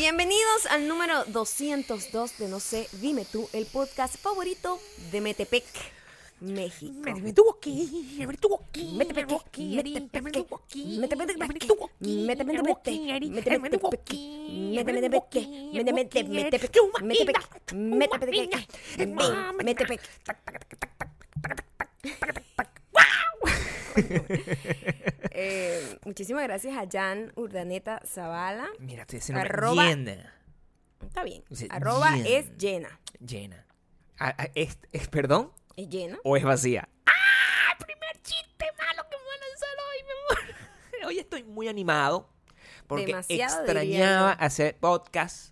Bienvenidos al número 202 de No sé, dime tú, el podcast favorito de Metepec, México. Metepec, Metepec, Metepec, Eh, muchísimas gracias a Jan Urdaneta Zavala. Mira, estoy diciendo Arroba- llena, Está bien. Arroba llena. es llena. llena. Ah, ah, ¿Es, es perdón ¿Es llena? o es vacía? ¡Ah! Primer chiste malo que me van a lanzar hoy, mi amor. Hoy estoy muy animado porque Demasiado, extrañaba hacer podcast.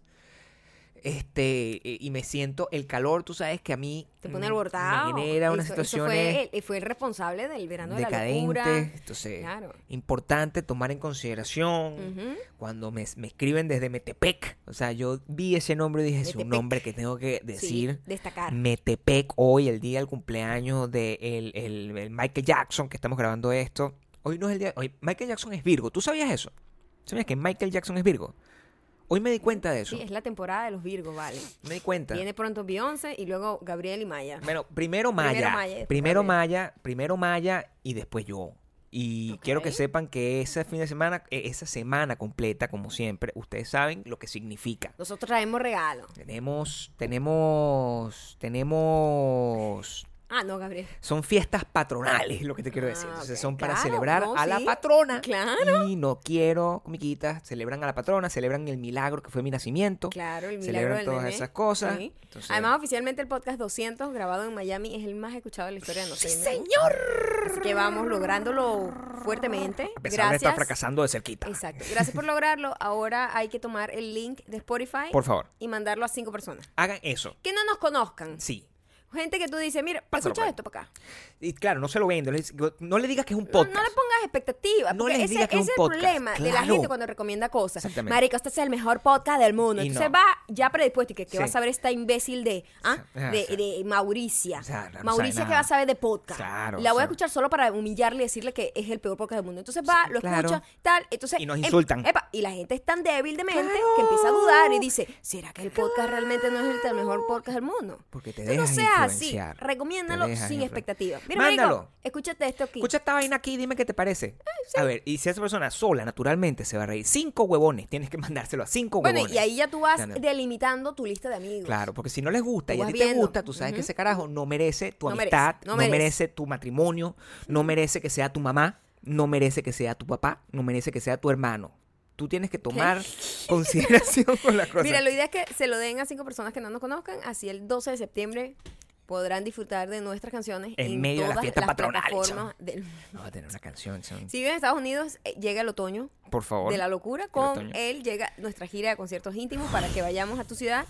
Este, eh, y me siento el calor, tú sabes que a mí Te pone alborotado. me genera eso situaciones fue, el, fue el responsable del verano de la locura. Entonces, Claro. importante tomar en consideración cuando me, me escriben desde Metepec. O sea, yo vi ese nombre y dije, es un nombre que tengo que decir. Sí, destacar. Metepec hoy, el día del cumpleaños de el, el- el Michael Jackson, que estamos grabando esto. Hoy no es el día. Hoy Michael Jackson es Virgo. ¿Tú sabías eso? ¿Sabías que Michael Jackson es Virgo? Hoy me di cuenta de eso. Sí, es la temporada de los Virgos, vale. Me di cuenta. Viene pronto Beyoncé y luego Gabriel y Maya. Bueno, primero Maya. Primero Maya, primero Maya, y después yo. Y quiero que sepan que ese fin de semana, eh, esa semana completa, como siempre, ustedes saben lo que significa. Nosotros traemos regalo. Tenemos, tenemos, tenemos Ah, no, Gabriel. Son fiestas patronales, lo que te quiero decir. Ah, Entonces ok. son para Claro, celebrar no, a la patrona. Claro. Y no quiero, comiquitas, celebran a la patrona, celebran el milagro que fue mi nacimiento. Claro, el milagro celebran del todas esas cosas. Sí. Entonces- Además, oficialmente el podcast 200, grabado en Miami, es el más escuchado de la historia de No sé, ¡Sí, señor! Así que vamos lográndolo fuertemente. A pesar de Gracias. estar fracasando de cerquita. Exacto. Gracias por lograrlo. Ahora hay que tomar el link de Spotify Por favor, y mandarlo a cinco personas. hagan eso. Que no nos conozcan. Sí. Gente que tú dices, mira, Pásalo, escucha pues. esto para acá. Y claro, no se lo vendo. les- No le digas que es un No, podcast. no le pongas expectativas. No porque les ese, digas que es ese un es el podcast, problema de la claro. gente cuando recomienda cosas. Exactamente. Marico, este es el mejor podcast del mundo. Y Entonces no. va ya predispuesto y que, que Sí. va a saber esta imbécil de, ¿ah? Ah, de, sí. de Mauricia. O sea, no Mauricia sabe que va a saber de podcast. Claro, Y la voy a escuchar solo para humillarle y decirle que es el peor podcast del mundo. Entonces va, lo claro. escucha, tal. Entonces, Y nos em- insultan. epa, y la gente es tan débil de mente Claro. que empieza a dudar y dice, ¿será que el podcast realmente no es el, el mejor podcast del mundo? Porque te Entonces, dejas no seas así. influenciar. Recomiéndalo sin expectativa. Mira, Mándalo. Marico, escúchate esto aquí. Escucha esta vaina aquí y dime qué te parece. A ver, y si esa persona sola, naturalmente, se va a reír. Cinco huevones. Tienes que mandárselo a cinco Bueno, huevones. y ahí ya tú vas delimitando tu lista de amigos. Claro, porque si no les gusta Tú y a ti te gusta, tú sabes que ese carajo no merece tu No amistad, no no, merece. merece. tu matrimonio, no merece que sea tu mamá, no merece que sea tu papá, no merece que sea tu hermano. Tú tienes que tomar consideración con las cosas. Mira, la idea es que se lo den a cinco personas que no nos conozcan, así el 12 de septiembre podrán disfrutar de nuestras canciones En medio de las todas fiestas las plataformas del- No va a tener una canción, son- Si viven en Estados Unidos, eh, llega el otoño por favor. de la locura. Con él llega nuestra gira de conciertos íntimos para que vayamos a tu ciudad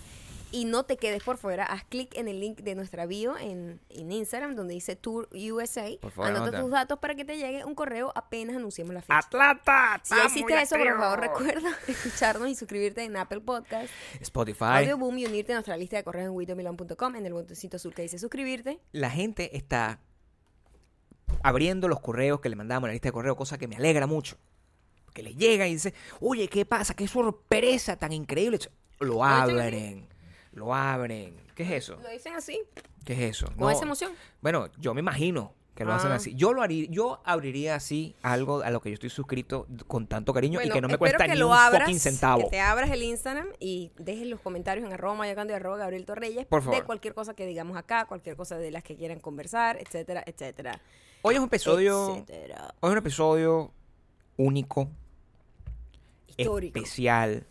y no te quedes por fuera. Haz clic en el link de nuestra bio en, en Instagram donde dice Tour USA. Por favor, Anota anota. tus datos para que te llegue un correo apenas anunciemos la fecha. Atlanta. Si ya hiciste eso, por favor, recuerda escucharnos y suscribirte en Apple Podcast, Spotify. Audio Boom y unirte a nuestra lista de correos en widomilon.com en el botoncito azul que dice suscribirte. La gente está abriendo los correos que le mandamos a la lista de correos, cosa que me alegra mucho. Que le llega y dice, oye, ¿qué pasa? ¿Qué sorpresa tan increíble? Lo abren, lo abren. ¿Qué es eso? Lo dicen así, ¿Qué es eso? con No, esa emoción. Bueno, yo me imagino que lo hacen Ah. así. Yo lo haría, yo abriría así algo a lo que yo estoy suscrito con tanto cariño y que no me cuesta que ni lo un abras, fucking centavo. Que te abras el Instagram y dejes los comentarios en arroba mayacando y arroba Gabriel Torreyes Por de favor. cualquier cosa que digamos acá, cualquier cosa de las que quieran conversar, etcétera, etcétera. Hoy es un episodio, etcétera. hoy es un episodio único, Histórico. especial,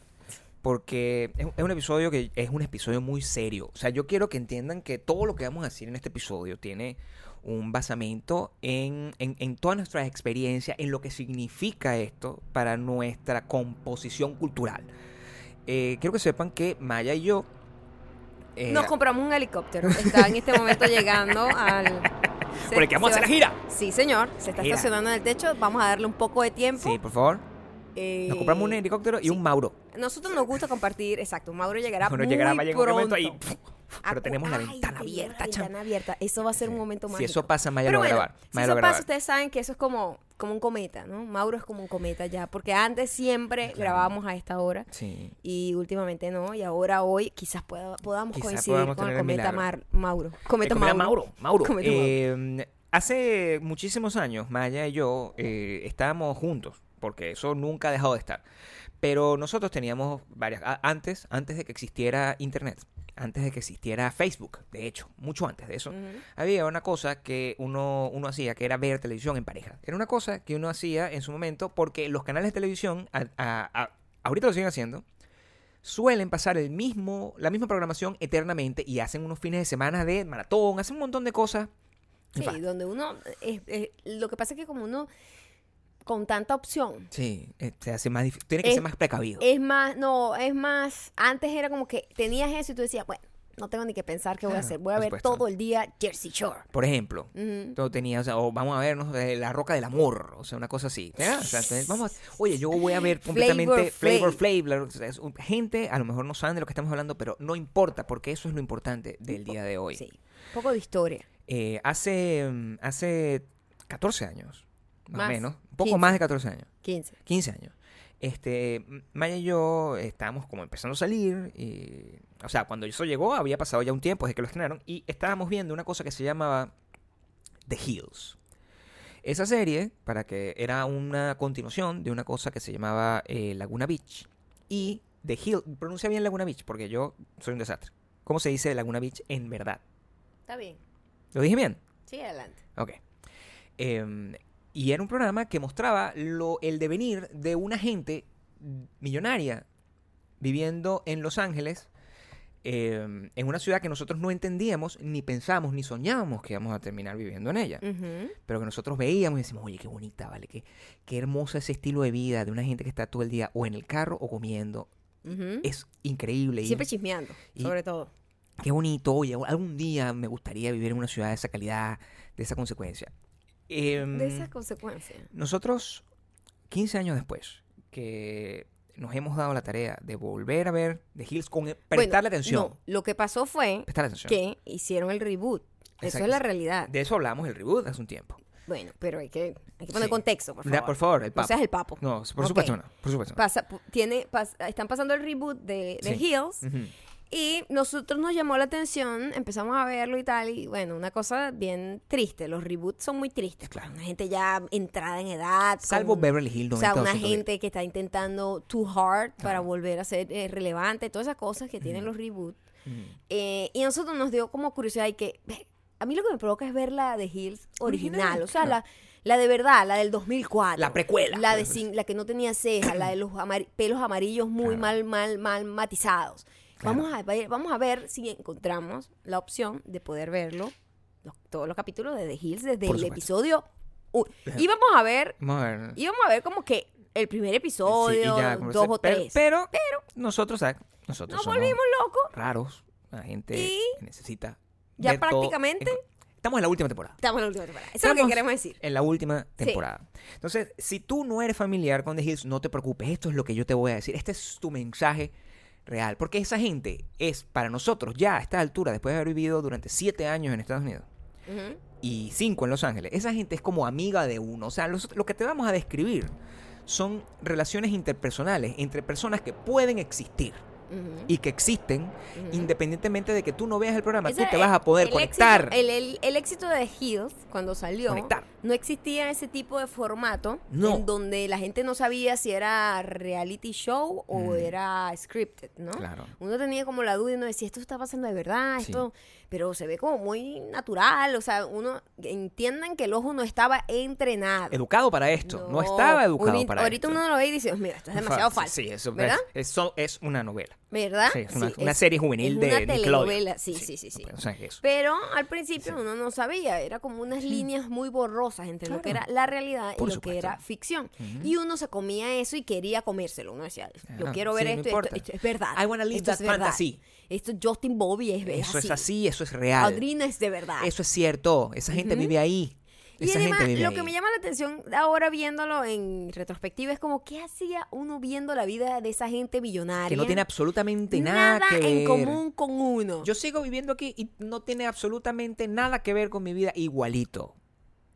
porque es, es un episodio que es un episodio muy serio. O sea, yo quiero que entiendan que todo lo que vamos a decir en este episodio tiene un basamento en, en, en todas nuestras experiencias, en lo que significa esto para nuestra composición cultural. Eh, quiero que sepan que Maya y yo... eh, Nos compramos un helicóptero. Está en este momento llegando al. se- por el que vamos a hacer la gira. Sí, señor. Se está Gira. estacionando en el techo. Vamos a darle un poco de tiempo. Sí, por favor. Eh, Nos compramos un helicóptero y sí. un Mauro. Nosotros nos gusta compartir. Exacto. Mauro llegará Mauro muy llegará, va a llegar un momento ahí. Pero tenemos la ventana abierta, La ventana abierta. Eso va a ser un momento Si mágico. eso pasa, Maya lo va a grabar. si eso pasa, ustedes saben que eso es como, como un cometa, ¿no? Mauro es como un cometa ya, porque antes siempre grabábamos a esta hora Sí. y últimamente no, y ahora hoy quizás pueda- podamos coincidir con el cometa Mauro. Cometa Eh, Mauro. Mauro. Mauro. Eh, hace muchísimos años, Maya y yo eh, estábamos juntos, porque eso nunca ha dejado de estar. Pero nosotros teníamos varias. Antes, antes de que existiera Internet, antes de que existiera Facebook, de hecho, mucho antes de eso, había una cosa que uno, uno hacía, que era ver televisión en pareja. Era una cosa que uno hacía en su momento porque los canales de televisión, a- a- a- ahorita lo siguen haciendo, suelen pasar el mismo, la misma programación eternamente y hacen unos fines de semana de maratón, hacen un montón de cosas. Sí, donde uno, es- lo que pasa es que como uno, con tanta opción, Sí, eh, se hace más difí- tiene que Es- ser más precavido. es más, no, es más, antes era como que tenías eso y tú decías, bueno, no tengo ni que pensar qué voy a hacer, voy a ver supuesto. todo el día Jersey Shore. Por ejemplo, todo tenía, o sea, o vamos a ver, no sé, La Roca del Amor, o sea, una cosa así. ¿verdad? O sea, entonces, vamos a- oye, yo voy a ver completamente Flavor Flavor gente, a lo mejor no saben de lo que estamos hablando, pero no importa, porque eso es lo importante del día de hoy. Sí, un poco de historia. Eh, hace, mm, hace 14 años, más, Más, o menos, un poco 15. más de 14 años, 15. 15 años. Este, Maya y yo estábamos como empezando a salir y, o sea, cuando eso llegó había pasado ya un tiempo desde que lo estrenaron y estábamos viendo una cosa que se llamaba The Hills. Esa serie, para que era una continuación de una cosa que se llamaba eh, Laguna Beach y The Hill, pronuncia bien Laguna Beach porque yo soy un desastre. ¿Cómo se dice Laguna Beach en verdad? Está bien. ¿Lo dije bien? Sigue adelante. Ok. Em, y era un programa que mostraba lo, el devenir de una gente millonaria viviendo en Los Ángeles, em, en una ciudad que nosotros no entendíamos, ni pensábamos, ni soñábamos que íbamos a terminar viviendo en ella. Pero que nosotros veíamos y decimos, oye, qué bonita, ¿vale? Qué, qué hermoso ese estilo de vida de una gente que está todo el día o en el carro o comiendo. Es increíble. y- Siempre chismeando, y- sobre todo. qué bonito, oye, algún día me gustaría vivir en una ciudad de esa calidad, de esa consecuencia. Em, De esas consecuencias. nosotros, 15 años después, que nos hemos dado la tarea de volver a ver The Hills con prestarle Bueno, atención. No, lo que pasó fue que hicieron el reboot. Eso es la realidad. De eso hablamos el reboot hace un tiempo. Bueno, pero hay que, hay que poner Sí. contexto, por favor. por favor, el No papo. seas el papo. No, por supuesto no. Por supuesto no. Pasa, tiene, pas- están pasando el reboot de, de Sí. Hills Ujú. Y nosotros nos llamó la atención, empezamos a verlo y tal, y bueno, una cosa bien triste, los reboots son muy tristes, Claro. claro. Una gente ya entrada en edad. Salvo con- Beverly Hills O sea, 90 una 200 gente que está intentando too hard para volver a ser eh, relevante, todas esas cosas que tienen los reboots. Ujú. Eh, y a nosotros nos dio como curiosidad y que a mí lo que me provoca es ver la de Hills original, Original, o sea, claro. la, la de verdad, la del 2004. La precuela, La, de pues. sin- la que no tenía cejas, la de los amar- pelos amarillos muy Claro. mal, mal, mal matizados. Claro. Vamos, a ver, vamos a ver si encontramos la opción de poder verlo, los- todos los capítulos de The Hills desde el episodio. u- íbamos a ver, Vamos a ver. íbamos a ver como que el primer episodio, y ya, dos o pero, tres. Pero, nosotros, ¿sabes? Nosotros Nos somos volvimos locos. raros. La gente Y que necesita. ya ver prácticamente- en- Estamos en la última temporada. Estamos en la última temporada. Eso es lo que queremos decir. En la última temporada. Entonces, si tú no eres familiar con The Hills, no te preocupes. Esto es lo que yo te voy a decir. Este es tu mensaje real. Porque esa gente es para nosotros, ya a esta altura, después de haber vivido durante siete años en Estados Unidos y cinco en Los Ángeles, esa gente es como amiga de uno. O sea, los- lo que te vamos a describir son relaciones interpersonales entre personas que pueden existir Y que existen independientemente de que tú no veas el programa. Tú te vas a poder el conectar. éxito- el, el- el éxito de Hills, cuando salió, Conectar. no existía ese tipo de formato No. en donde la gente no sabía si era reality show o Mm. era scripted, ¿no? Claro. Uno tenía como la duda y uno decía, esto está pasando de verdad, Sí. esto, pero se ve como muy natural, o sea, uno entiendan que el ojo no estaba entrenado. Educado para esto. No, estaba educado Ahorita- para Ahorita esto. uno lo ve y dice, mira, esto es demasiado falso. Sí, eso ¿verdad? es, eso es una novela. ¿Verdad? Sí, es una, Sí, una es- serie juvenil es de una telenovela, sí, sí, sí, sí. O sea, eso. Pero al principio uno no sabía, era como unas líneas muy borrosas entre lo que era la realidad Por y lo que era ficción. Y uno se comía eso y quería comérselo. Uno decía, yo Ah, quiero ver esto, esto, esto es verdad. I wanna live that verdad. Esto Justin Bobby es, es Eso así. es así, eso es real. Audrina es de verdad. Eso es cierto. Esa gente Ujú. vive ahí. Y Esa además, lo ahí. que me llama la atención ahora viéndolo en retrospectiva es como, ¿qué hacía uno viendo la vida de esa gente millonaria? Que no tiene absolutamente nada, que ver. en común con uno. Yo sigo viviendo aquí y no tiene absolutamente nada que ver con mi vida igualito.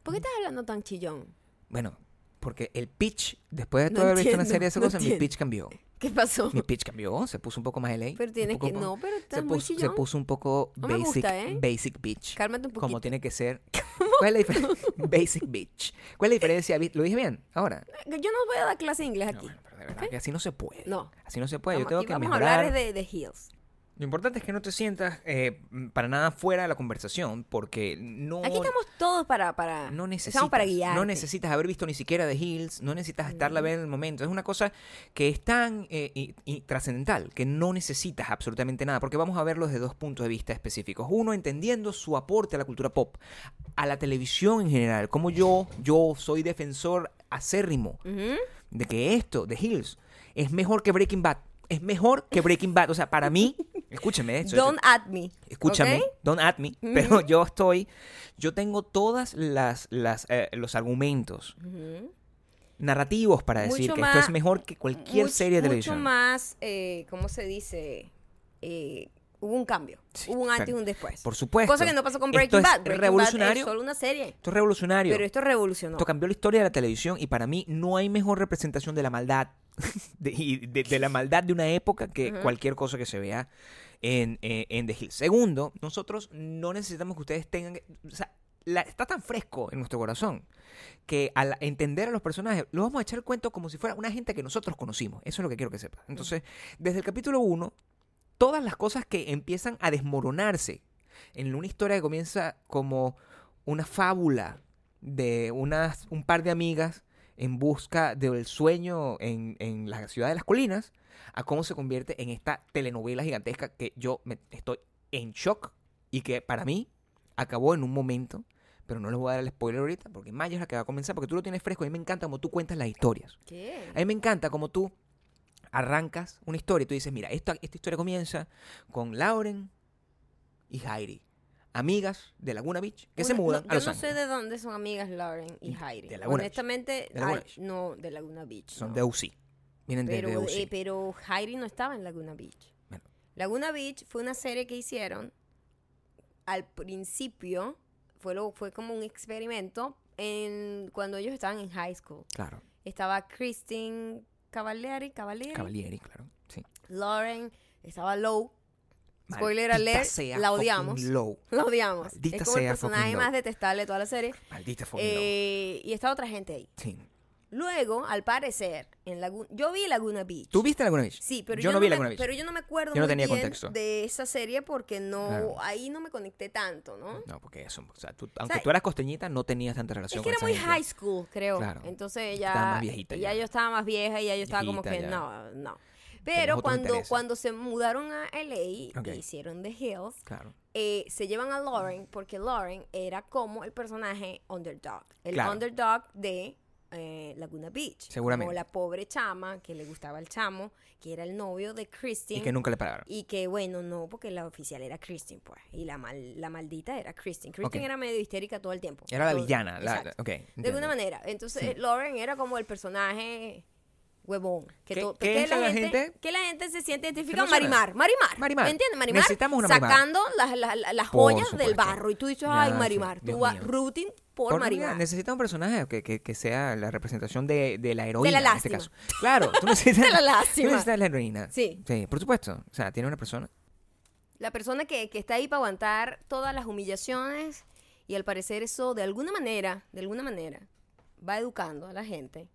¿Por qué estás hablando tan chillón? Bueno, porque el pitch, después de No todo haber visto una serie de esas no cosas, mi pitch cambió. ¿Qué pasó? Mi pitch cambió, se puso un poco más LA. Pero tienes que... No, pero estás se muy puso, se puso un poco No basic, gusta, ¿eh? basic bitch. Cálmate un poquito. Como tiene que ser. ¿Cuál es la diferencia? basic bitch. ¿Cuál es la diferencia? ¿Lo dije bien? Ahora. Yo no voy a dar clase de inglés No, aquí. bueno, pero de verdad que así no se puede. No. Así no se puede. Vamos, Yo tengo que vamos mejorar. a hablar de, de Hills. Lo importante es que no te sientas eh, para nada fuera de la conversación, porque no. Aquí estamos todos para... para No necesitas, estamos para guiar. no necesitas haber visto ni siquiera The Hills, no necesitas estarla a ver en el momento. Es una cosa que es tan eh, y- y trascendental que no necesitas absolutamente nada, porque vamos a verlo desde dos puntos de vista específicos. Uno, entendiendo su aporte a la cultura pop, a la televisión en general, como yo, yo soy defensor acérrimo de que esto, The Hills, es mejor que Breaking Bad. Es mejor que Breaking Bad. O sea, para mí, escúcheme, eso, Don't at me. Escúchame, don't at me, pero yo estoy, yo tengo todas las, las eh, los argumentos narrativos para decir Mucho que esto es mejor que cualquier Much- serie de Mucho televisión. más, eh, ¿cómo se dice? Eh, hubo un cambio. Sí, hubo un antes y un después. Por supuesto. Cosa que no pasó con Esto Breaking es Bad. Bad revolucionario. es solo una serie. Esto es revolucionario. Pero esto revolucionó. Esto cambió la historia de la televisión y para mí no hay mejor representación de la maldad de, y de, de la maldad de una época que cualquier cosa que se vea en, eh, en The Hill. Segundo, nosotros no necesitamos que ustedes tengan... O sea, la- está tan fresco en nuestro corazón que al entender a los personajes, lo vamos a echar el cuento como si fuera una gente que nosotros conocimos. Eso es lo que quiero que sepas. Entonces, desde el capítulo 1, todas las cosas que empiezan a desmoronarse en una historia que comienza como una fábula de unas, un par de amigas en busca del sueño en, en la ciudad de las colinas, a cómo se convierte en esta telenovela gigantesca que yo me, estoy en shock y que para mí acabó en un momento, pero no les voy a dar el spoiler ahorita porque Maya es la que va a comenzar porque tú lo tienes fresco a mí me encanta como tú cuentas las historias. ¿Qué? A mí me encanta como tú arrancas una historia y tú dices, mira, esta, esta historia comienza con Lauren y Heidi, amigas de Laguna Beach, que se mudan no, a Los Yo no sé Ángeles. de dónde son amigas Lauren y Heidi. de Laguna Beach. Honestamente, De Laguna ay, Beach. no, de Laguna Beach. Son no. de UC. Vienen de, pero, de UC. eh, pero Heidi no estaba en Laguna Beach. Bueno. Laguna Beach fue una serie que hicieron al principio, fue, lo, fue como un experimento en, cuando ellos estaban en high school. Claro. Estaba Christine Cavalieri, Cavalieri, Cavalieri, claro. Sí. Lauren, estaba Low. Spoiler Maldita alert, sea la odiamos. Low. La odiamos. Maldita es como el sea fucking personaje Low. más detestable de toda la serie. Maldita fucking Low. Eh, y estaba otra gente ahí. Sí. Luego, al parecer, en Laguna... Yo vi Laguna Beach. ¿Tú viste Laguna Beach? Sí, pero yo, yo, no vi me, Laguna Beach. Pero yo no me acuerdo Yo no muy tenía bien contexto. de esa serie porque no Claro. ahí no me conecté tanto, ¿no? No, porque eso, o sea, tú- aunque sea, tú eras costeñita, no tenías tanta relación Es que era con muy esa gente. high school, creo. Claro. Entonces Estaba ya, más viejita ya ya. yo estaba más vieja y ya yo estaba como que ya. no, no. Pero cuando, cuando se mudaron a LA Ok. e hicieron The Hills, Claro. eh, se llevan a Lauren porque Lauren era como el personaje underdog. El Claro. underdog de eh, Laguna Beach. Seguramente. Como la pobre chama que le gustaba el chamo, que era el novio de Christine. Y que nunca le pagaron. Y que bueno, no, porque la oficial era Christine, pues. Y la, mal, la maldita era Christine. Christine era medio histérica todo el tiempo. Era la Todo- villana. La, De alguna manera. Entonces, Sí. Lauren era como el personaje huevón. Que, ¿Qué- qué es la gente? Que la gente se siente identificada. Marimar. Marimar. Marimar. ¿Me entiendes? Marimar. Necesitamos una Marimar. Sacando las, las, las- joyas del supuesto. barro. Y tú dices, ay, Marimar. Dios Tú vas rooting por, Por- Marimar. Necesita un personaje que, que, que sea la representación de, de la heroína la en este lástima. caso. Claro, tú necesitas, De la tú lástima. necesitas la heroína. Sí. Sí, por supuesto. O sea, tiene una persona. La persona que, que está ahí para aguantar todas las humillaciones y al parecer eso de alguna manera, de alguna manera, va educando a la gente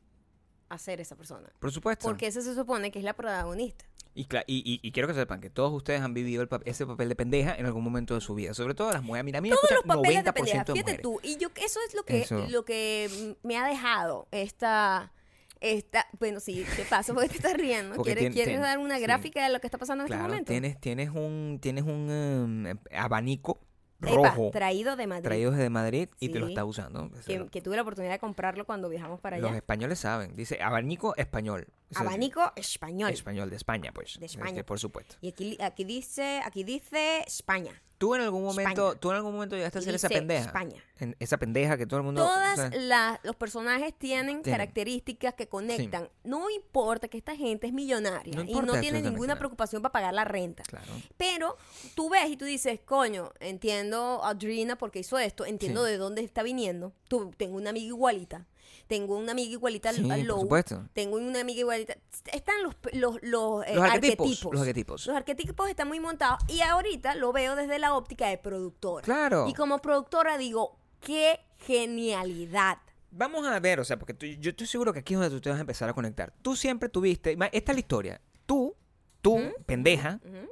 a ser esa persona. Por supuesto. Porque esa se supone que es la protagonista. Y, y, y- quiero que sepan que todos ustedes han vivido el pa- ese papel de pendeja en algún momento de su vida. Sobre todo las mujeres. Mira, a mí me Todos los papeles 90% de pendeja. de Fíjate tú. Y yo, eso es lo que, Eso. lo que me ha dejado esta... Esta, bueno, sí, ¿qué pasa? Porque te estás riendo. Porque ¿Quieres, ¿quieres dar una sí. gráfica de lo que está pasando en Claro, este momento? tienes, tienes un, tienes un um, abanico Epa, rojo traído de Madrid. traído desde Madrid y te lo está usando. que, que tuve la oportunidad de comprarlo cuando viajamos para Los allá. españoles saben. Dice abanico español. Abanico español. Español de España, pues. De Este, España. por supuesto. Y aquí, aquí dice, aquí dice España. ¿Tú en algún momento, España. tú en algún momento llegaste a ser esa pendeja? España. En- esa pendeja que todo el mundo... Todas o sea, la- los personajes tienen, Tienen. características que conectan. No importa que esta gente es millonaria No y no tiene ninguna preocupación para pagar la renta. Claro. Pero tú ves y tú dices, coño, entiendo a Adrina porque hizo esto, entiendo Sí. de dónde está viniendo. Tú, tengo una amiga igualita. Tengo una amiga igualita al, Sí, al por Low. supuesto. Tengo una amiga igualita. Están los, los, los, eh, Los arquetipos, arquetipos. los arquetipos. Los arquetipos están muy montados. Y ahorita lo veo desde la óptica de productora. Claro. Y como productora digo, qué genialidad. Vamos a ver, o sea, porque tú- yo estoy seguro que aquí es donde tú te vas a empezar a conectar. Tú siempre tuviste... Esta es la historia. Tú, tú, pendeja. ¿Perdón?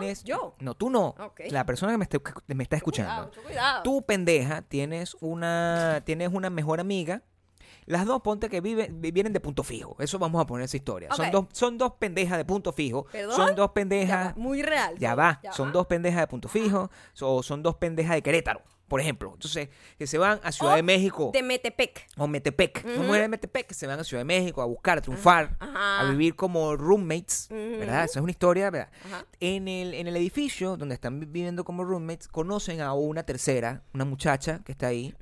tienes... Yo. No, tú no. La persona que me está, me está escuchando. Cuidado. Tú, pendeja, tienes una, tienes una mejor amiga. Las dos, ponte que viven, vi- vienen de punto fijo. Eso vamos a poner esa historia. Son, dos, son dos pendejas de punto fijo. ¿Perdón? Son dos pendejas. muy real. Ya va. Ya son va. dos pendejas de punto fijo. O son dos pendejas de Querétaro, por ejemplo. Entonces, que se van a Ciudad O de México. De Metepec. O Metepec. Son Ujú. mujeres de Metepec que se van a Ciudad de México a buscar, a triunfar, Ajá. a vivir como roommates. ¿Verdad? Esa es una historia, ¿verdad? En el, en el edificio donde están vi- viviendo como roommates, conocen a una tercera, una muchacha que está ahí,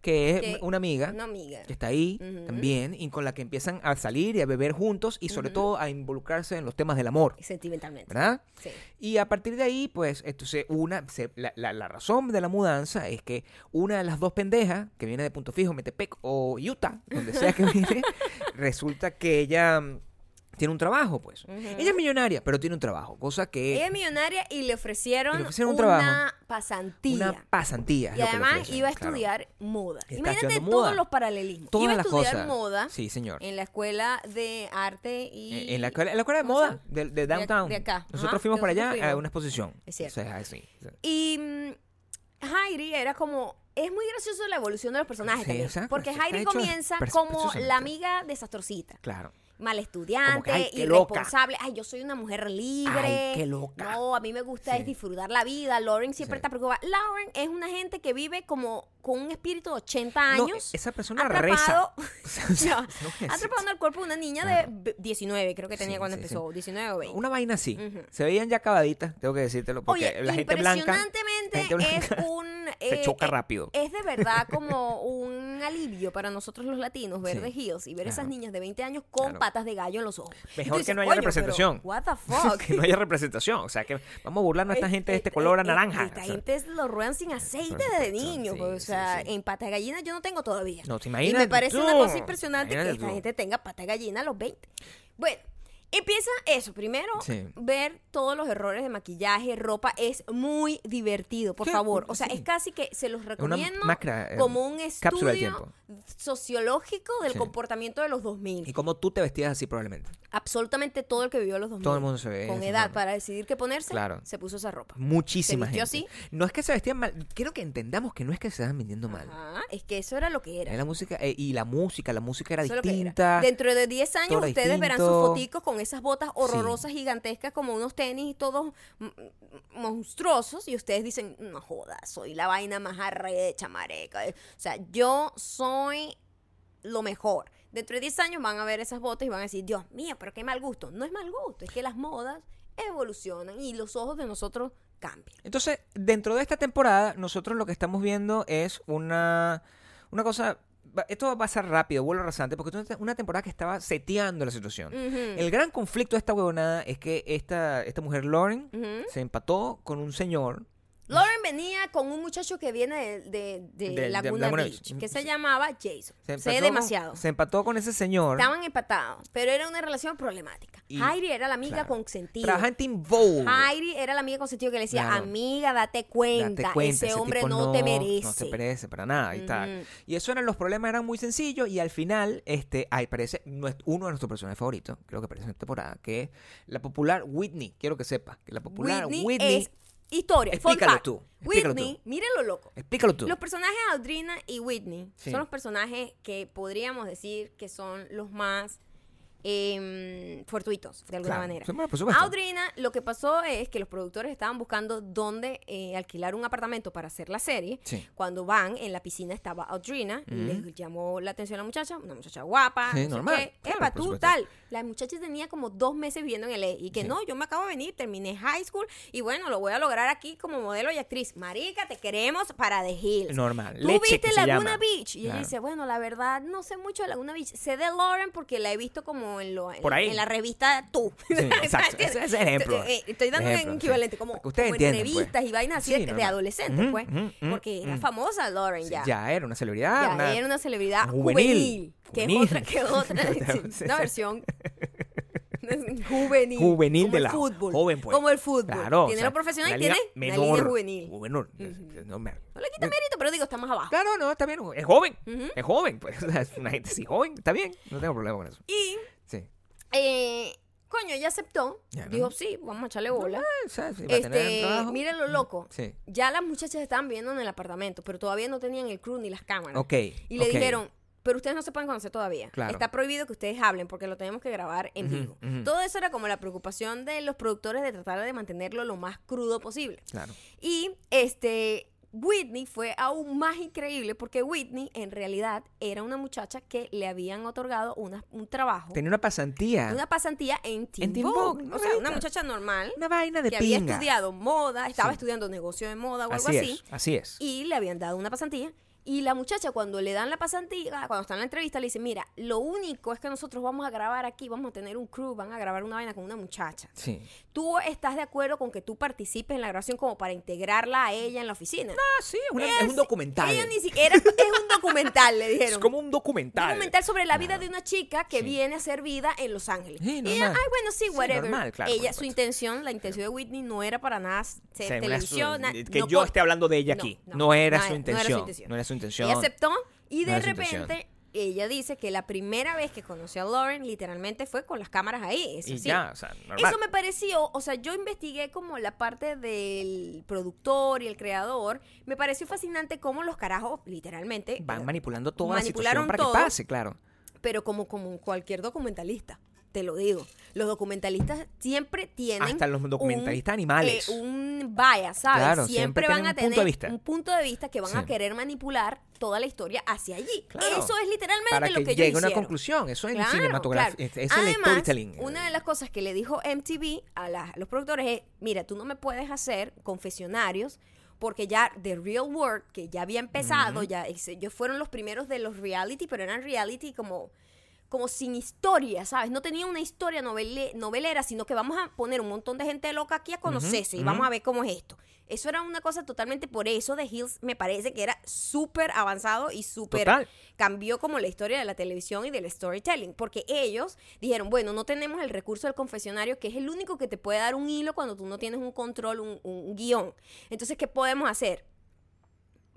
que es Que- una amiga Una amiga. que está ahí también, y con la que empiezan a salir y a beber juntos y sobre todo a involucrarse en los temas del amor, Sentimentalmente. ¿verdad? Sí. Y a partir de ahí, pues, entonces, una, se- la, la- la razón de la mudanza es que una de las dos pendejas, que viene de Punto Fijo, Metepec o Utah, donde sea que viene, resulta que ella mm, tiene un trabajo, pues. Ella es millonaria, pero tiene un trabajo, cosa que... Ella es millonaria y le ofrecieron, Y le ofrecieron un una trabajo. pasantía. Una pasantía. y además ofrecen, iba a claro. estudiar moda. Está Imagínate todos moda. los paralelismos. Todas iba a estudiar cosas. moda Sí, señor. en la escuela de arte y... En- En la escuela, en la escuela de ¿cómo se moda de, downtown. de acá. Nosotros Ajá, fuimos para allá a una exposición. Es cierto. O sea, así. Y mm, Jairi era como... Es muy gracioso la evolución de los personajes Sí, también, exacto, Porque Jairi comienza como la amiga desastrosita. Claro. Mal estudiante, que, ay, loca. irresponsable. Ay, yo soy una mujer libre. Ay, qué loca. No, a mí me gusta Sí. es disfrutar la vida. Lauren siempre Sí. está preocupada. Lauren es una gente que vive como con un espíritu de 80 No, años. esa persona atrapado, reza. No atrapado en el cuerpo de una niña de ve- 19, creo que tenía Sí, cuando empezó. 19 o 20. Una vaina así. Se veían ya acabaditas, tengo que decírtelo, porque Oye, la gente blanca impresionantemente gente blanca es un... se eh, choca eh, rápido. Es de verdad como un alivio para nosotros los latinos ver The Hills y ver esas niñas de 20 años con Claro. Patas de gallo en los ojos. Y Mejor que no haya "Coño, representación. pero What the fuck? que no haya representación. O sea, que vamos a burlarnos a esta gente de este color a eh, naranja. Esta O sea, gente lo ruedan sin aceite desde niño. sí, pues, o sea, sí. en pata de gallina yo no tengo todavía. No, te y imaginas me parece una cosa impresionante que esta tú. gente tenga pata de gallina a los 20. Bueno, empieza eso. Primero, Sí. ver todos los errores de maquillaje, ropa, es muy divertido, por Sí, favor. O sea, sí. es casi que se los recomiendo macra- eh, como un estudio sociológico del comportamiento de los 2000. Y como tú te vestías así probablemente. Absolutamente todo el que vivió los 2000. Todo el mundo se ve Con edad forma. para decidir qué ponerse, Claro. se puso esa ropa. Muchísima ¿Se gente. No es que se vestían mal. Quiero que entendamos que no es que se estaban vendiendo mal. Ajá, es que eso era lo que era. La música, eh, y la música, la música era Eso distinta. Dentro de 10 años ustedes verán sus foticos con esas botas horrorosas, gigantescas, como unos tenis todos monstruosos y ustedes dicen, no jodas, soy la vaina más arrecha, mareca. O sea, yo soy lo mejor. Dentro de 10 años van a ver esas botas y van a decir, Dios mío, pero qué mal gusto. No es mal gusto, es que las modas evolucionan y los ojos de nosotros cambian. Entonces, dentro de esta temporada, nosotros lo que estamos viendo es una, una cosa. Esto va a pasar rápido, vuelo rasante, porque es una temporada que estaba seteando la situación. El gran conflicto de esta huevonada es que esta, esta mujer, Lauren, se empató con un señor. Lauren venía con un muchacho que viene de, de- de Laguna, Laguna Beach, Beach. que se llamaba Jason. Se sé empató demasiado. Con, se empató con ese señor. Estaban empatados, pero era una relación problemática. Y- era la amiga claro. consentida. Trabaja en Team Vogue. Jairi era la amiga consentida que le decía, Claro. amiga, date cuenta, Date cuenta, ese hombre no, te merece. No te merece para nada y tal. Ujú. Y eso eran los problemas, eran muy sencillos. Y al final, este, ay, parece uno de nuestros personajes favoritos, creo que aparece en esta temporada, que es la popular Whitney. Quiero que sepa que la popular Whitney, Whitney. es historia. Explícalo fact. tú, explícalo Whitney, tú. mírenlo loco. Explícalo tú. Los personajes Audrina y Whitney Sí. son los personajes que podríamos decir que son los más em, fortuitos, de alguna Claro, manera. sí, bueno. Audrina, lo que pasó es que los productores estaban buscando dónde eh, alquilar un apartamento para hacer la serie. Sí. Cuando van, en la piscina estaba Audrina y Ujú. les llamó la atención a la muchacha, una muchacha guapa, Sí, no sé normal, qué. claro. por tú, tal. La muchacha tenía como dos meses viviendo en LA y que no, yo me acabo de venir, terminé high school y bueno, lo voy a lograr aquí como modelo y actriz. Marica, te queremos para The Hills. Normal. ¿Tú Leche, viste Laguna. Beach? Y ella dice, bueno, la verdad, no sé mucho de Laguna Beach. Sé de Lauren porque la he visto como en, lo, en, Por ahí. en la revista Tú. Sí, exacto. Ese es el ejemplo. Eh, Estoy dando Ejemplo, un sí. equivalente, como, como pues. y vainas así Sí, de, de normal. adolescentes, pues. porque era ujú. famosa Lauren ya. ya era una celebridad. Ya, una- era una celebridad juvenil. juvenil, que es otra, que es otra, una versión juvenil. Juvenil como de el la fútbol. joven, pues. Como el fútbol. Claro. Tiene o sea, lo profesional y tiene una línea juvenil. Juvenil. No, me- No le quita mérito, pero digo, está más abajo. Claro, no, está bien. Es joven. Es joven. Pues, o sea, es una gente sí joven. Está bien. No tengo problema con eso. Y. eh, coño, ella aceptó. Ya, ¿no? Dijo, sí, vamos a echarle bola. O sea, sí, va a tener Este, mira lo loco. Sí. Ya las muchachas estaban viendo en el apartamento, pero todavía no tenían el crew ni las cámaras. Ok. Y le dijeron, pero ustedes no se pueden conocer todavía. Claro. Está prohibido que ustedes hablen porque lo tenemos que grabar en vivo. Todo eso era como la preocupación de los productores de tratar de mantenerlo lo más crudo posible. Claro. Y este Whitney fue aún más increíble porque Whitney en realidad era una muchacha que le habían otorgado una- un trabajo, Tenía una pasantía. una pasantía en una O sea, una muchacha normal Una vaina de que había estudiado moda, estaba Sí. estudiando negocio de moda o algo Así así es. Así es. y le habían dado una pasantía. Y la muchacha, cuando le dan la pasantía, cuando está en la entrevista, le dice: Mira, lo único es que nosotros vamos a grabar aquí, vamos a tener un crew, van a grabar una vaina con una muchacha. Sí. ¿Tú estás de acuerdo con que tú participes en la grabación como para integrarla a ella en la oficina? Ah, sí, es, una- es un documental. Ella ni siquiera. Es un documental, le dijeron. Es como un Un documental. documental sobre la vida Claro. de una chica que Sí. viene a hacer vida en Los Ángeles. Sí, y ella, normal. ay, bueno, sí, Sí, whatever. normal, claro, ella, su intención, la intención de Whitney no era para nada ser televisión. que no yo esté hablando de ella No, aquí. no, No, era, no su era- no era su intención. Su intención. Ella aceptó y de repente ella dice que la primera vez que conoció a Lauren literalmente fue con las cámaras ahí. Eso y sí. ya, o sea, normal. Eso me pareció, o sea, yo investigué como la parte del productor y el creador. Me pareció fascinante cómo los carajos, literalmente, Van eh, manipulando toda la situación para todo. que pase, claro. pero como, como cualquier documentalista. Te lo digo. Los documentalistas siempre tienen. Hasta los documentalistas un, animales. eh, un bias, ¿sabes? Claro, siempre, siempre van a un tener punto de vista. un punto de vista que van a querer manipular toda la historia hacia allí. Claro. Eso es literalmente Para lo que, que ellos llegue a una conclusión. Eso es el Claro, cinematografía. Es, el Además, storytelling. Una de las cosas que le dijo MTV a, la- a los productores es, mira, tú no me puedes hacer confesionarios porque ya The Real World, que ya había empezado, ya ellos fueron los primeros de los reality, pero eran reality como como sin historia, ¿sabes? No tenía una historia novele- novelera, sino que vamos a poner un montón de gente loca aquí a conocerse y ujú. vamos a ver cómo es esto. Eso era una cosa totalmente, por eso The Hills me parece que era súper avanzado y súper cambió como la historia de la televisión y del storytelling, porque ellos dijeron, bueno, no tenemos el recurso del confesionario, que es el único que te puede dar un hilo cuando tú no tienes un control, un, un guion. Entonces, ¿qué podemos hacer?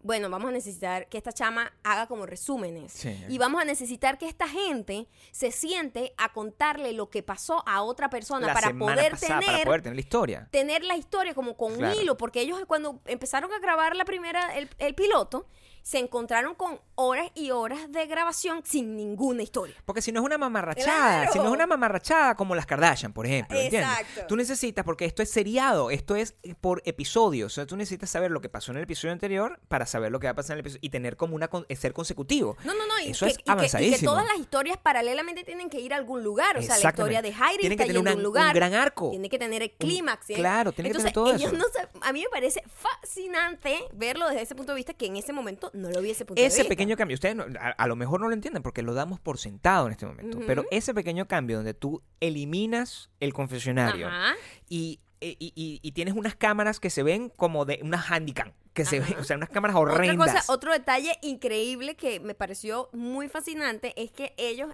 Bueno, vamos a necesitar que esta chama haga como resúmenes. Sí. Y vamos a necesitar que esta gente se siente a contarle lo que pasó a otra persona la para poder pasada, tener para poder tener la historia. tener la historia como con Claro. un hilo, porque ellos cuando empezaron a grabar la primera, el, el piloto, se encontraron con horas y horas de grabación sin ninguna historia. Porque si no es una mamarrachada, Claro. si no es una mamarrachada como las Kardashian, por ejemplo, ¿entiendes? Exacto. Tú necesitas, porque esto es seriado, esto es por episodios, o sea, tú necesitas saber lo que pasó en el episodio anterior para saber lo que va a pasar en el episodio y tener como una, eh, ser consecutivo. No, no, no, y, Eso que, es y que- y que avanzadísimo. todas las historias paralelamente tienen que ir a algún lugar. O sea, la historia de Heidi Tienen que tener una- un lugar. un gran arco. Tiene que tener el clímax. ¿eh? claro, tiene que Entonces, tener todo eso. no a mí me parece fascinante verlo desde ese punto de vista que en ese momento no lo vi ese punto de Ese vista. pequeño cambio, ustedes no- a, a lo mejor no lo entienden porque lo damos por sentado en este momento, pero ese pequeño cambio donde tú eliminas el confesionario Ajá. y, y- y- y tienes unas cámaras que se ven como de unas handicam, que se ven, o sea, unas cámaras Otra horrendas. cosa, otro detalle increíble que me pareció muy fascinante es que ellos,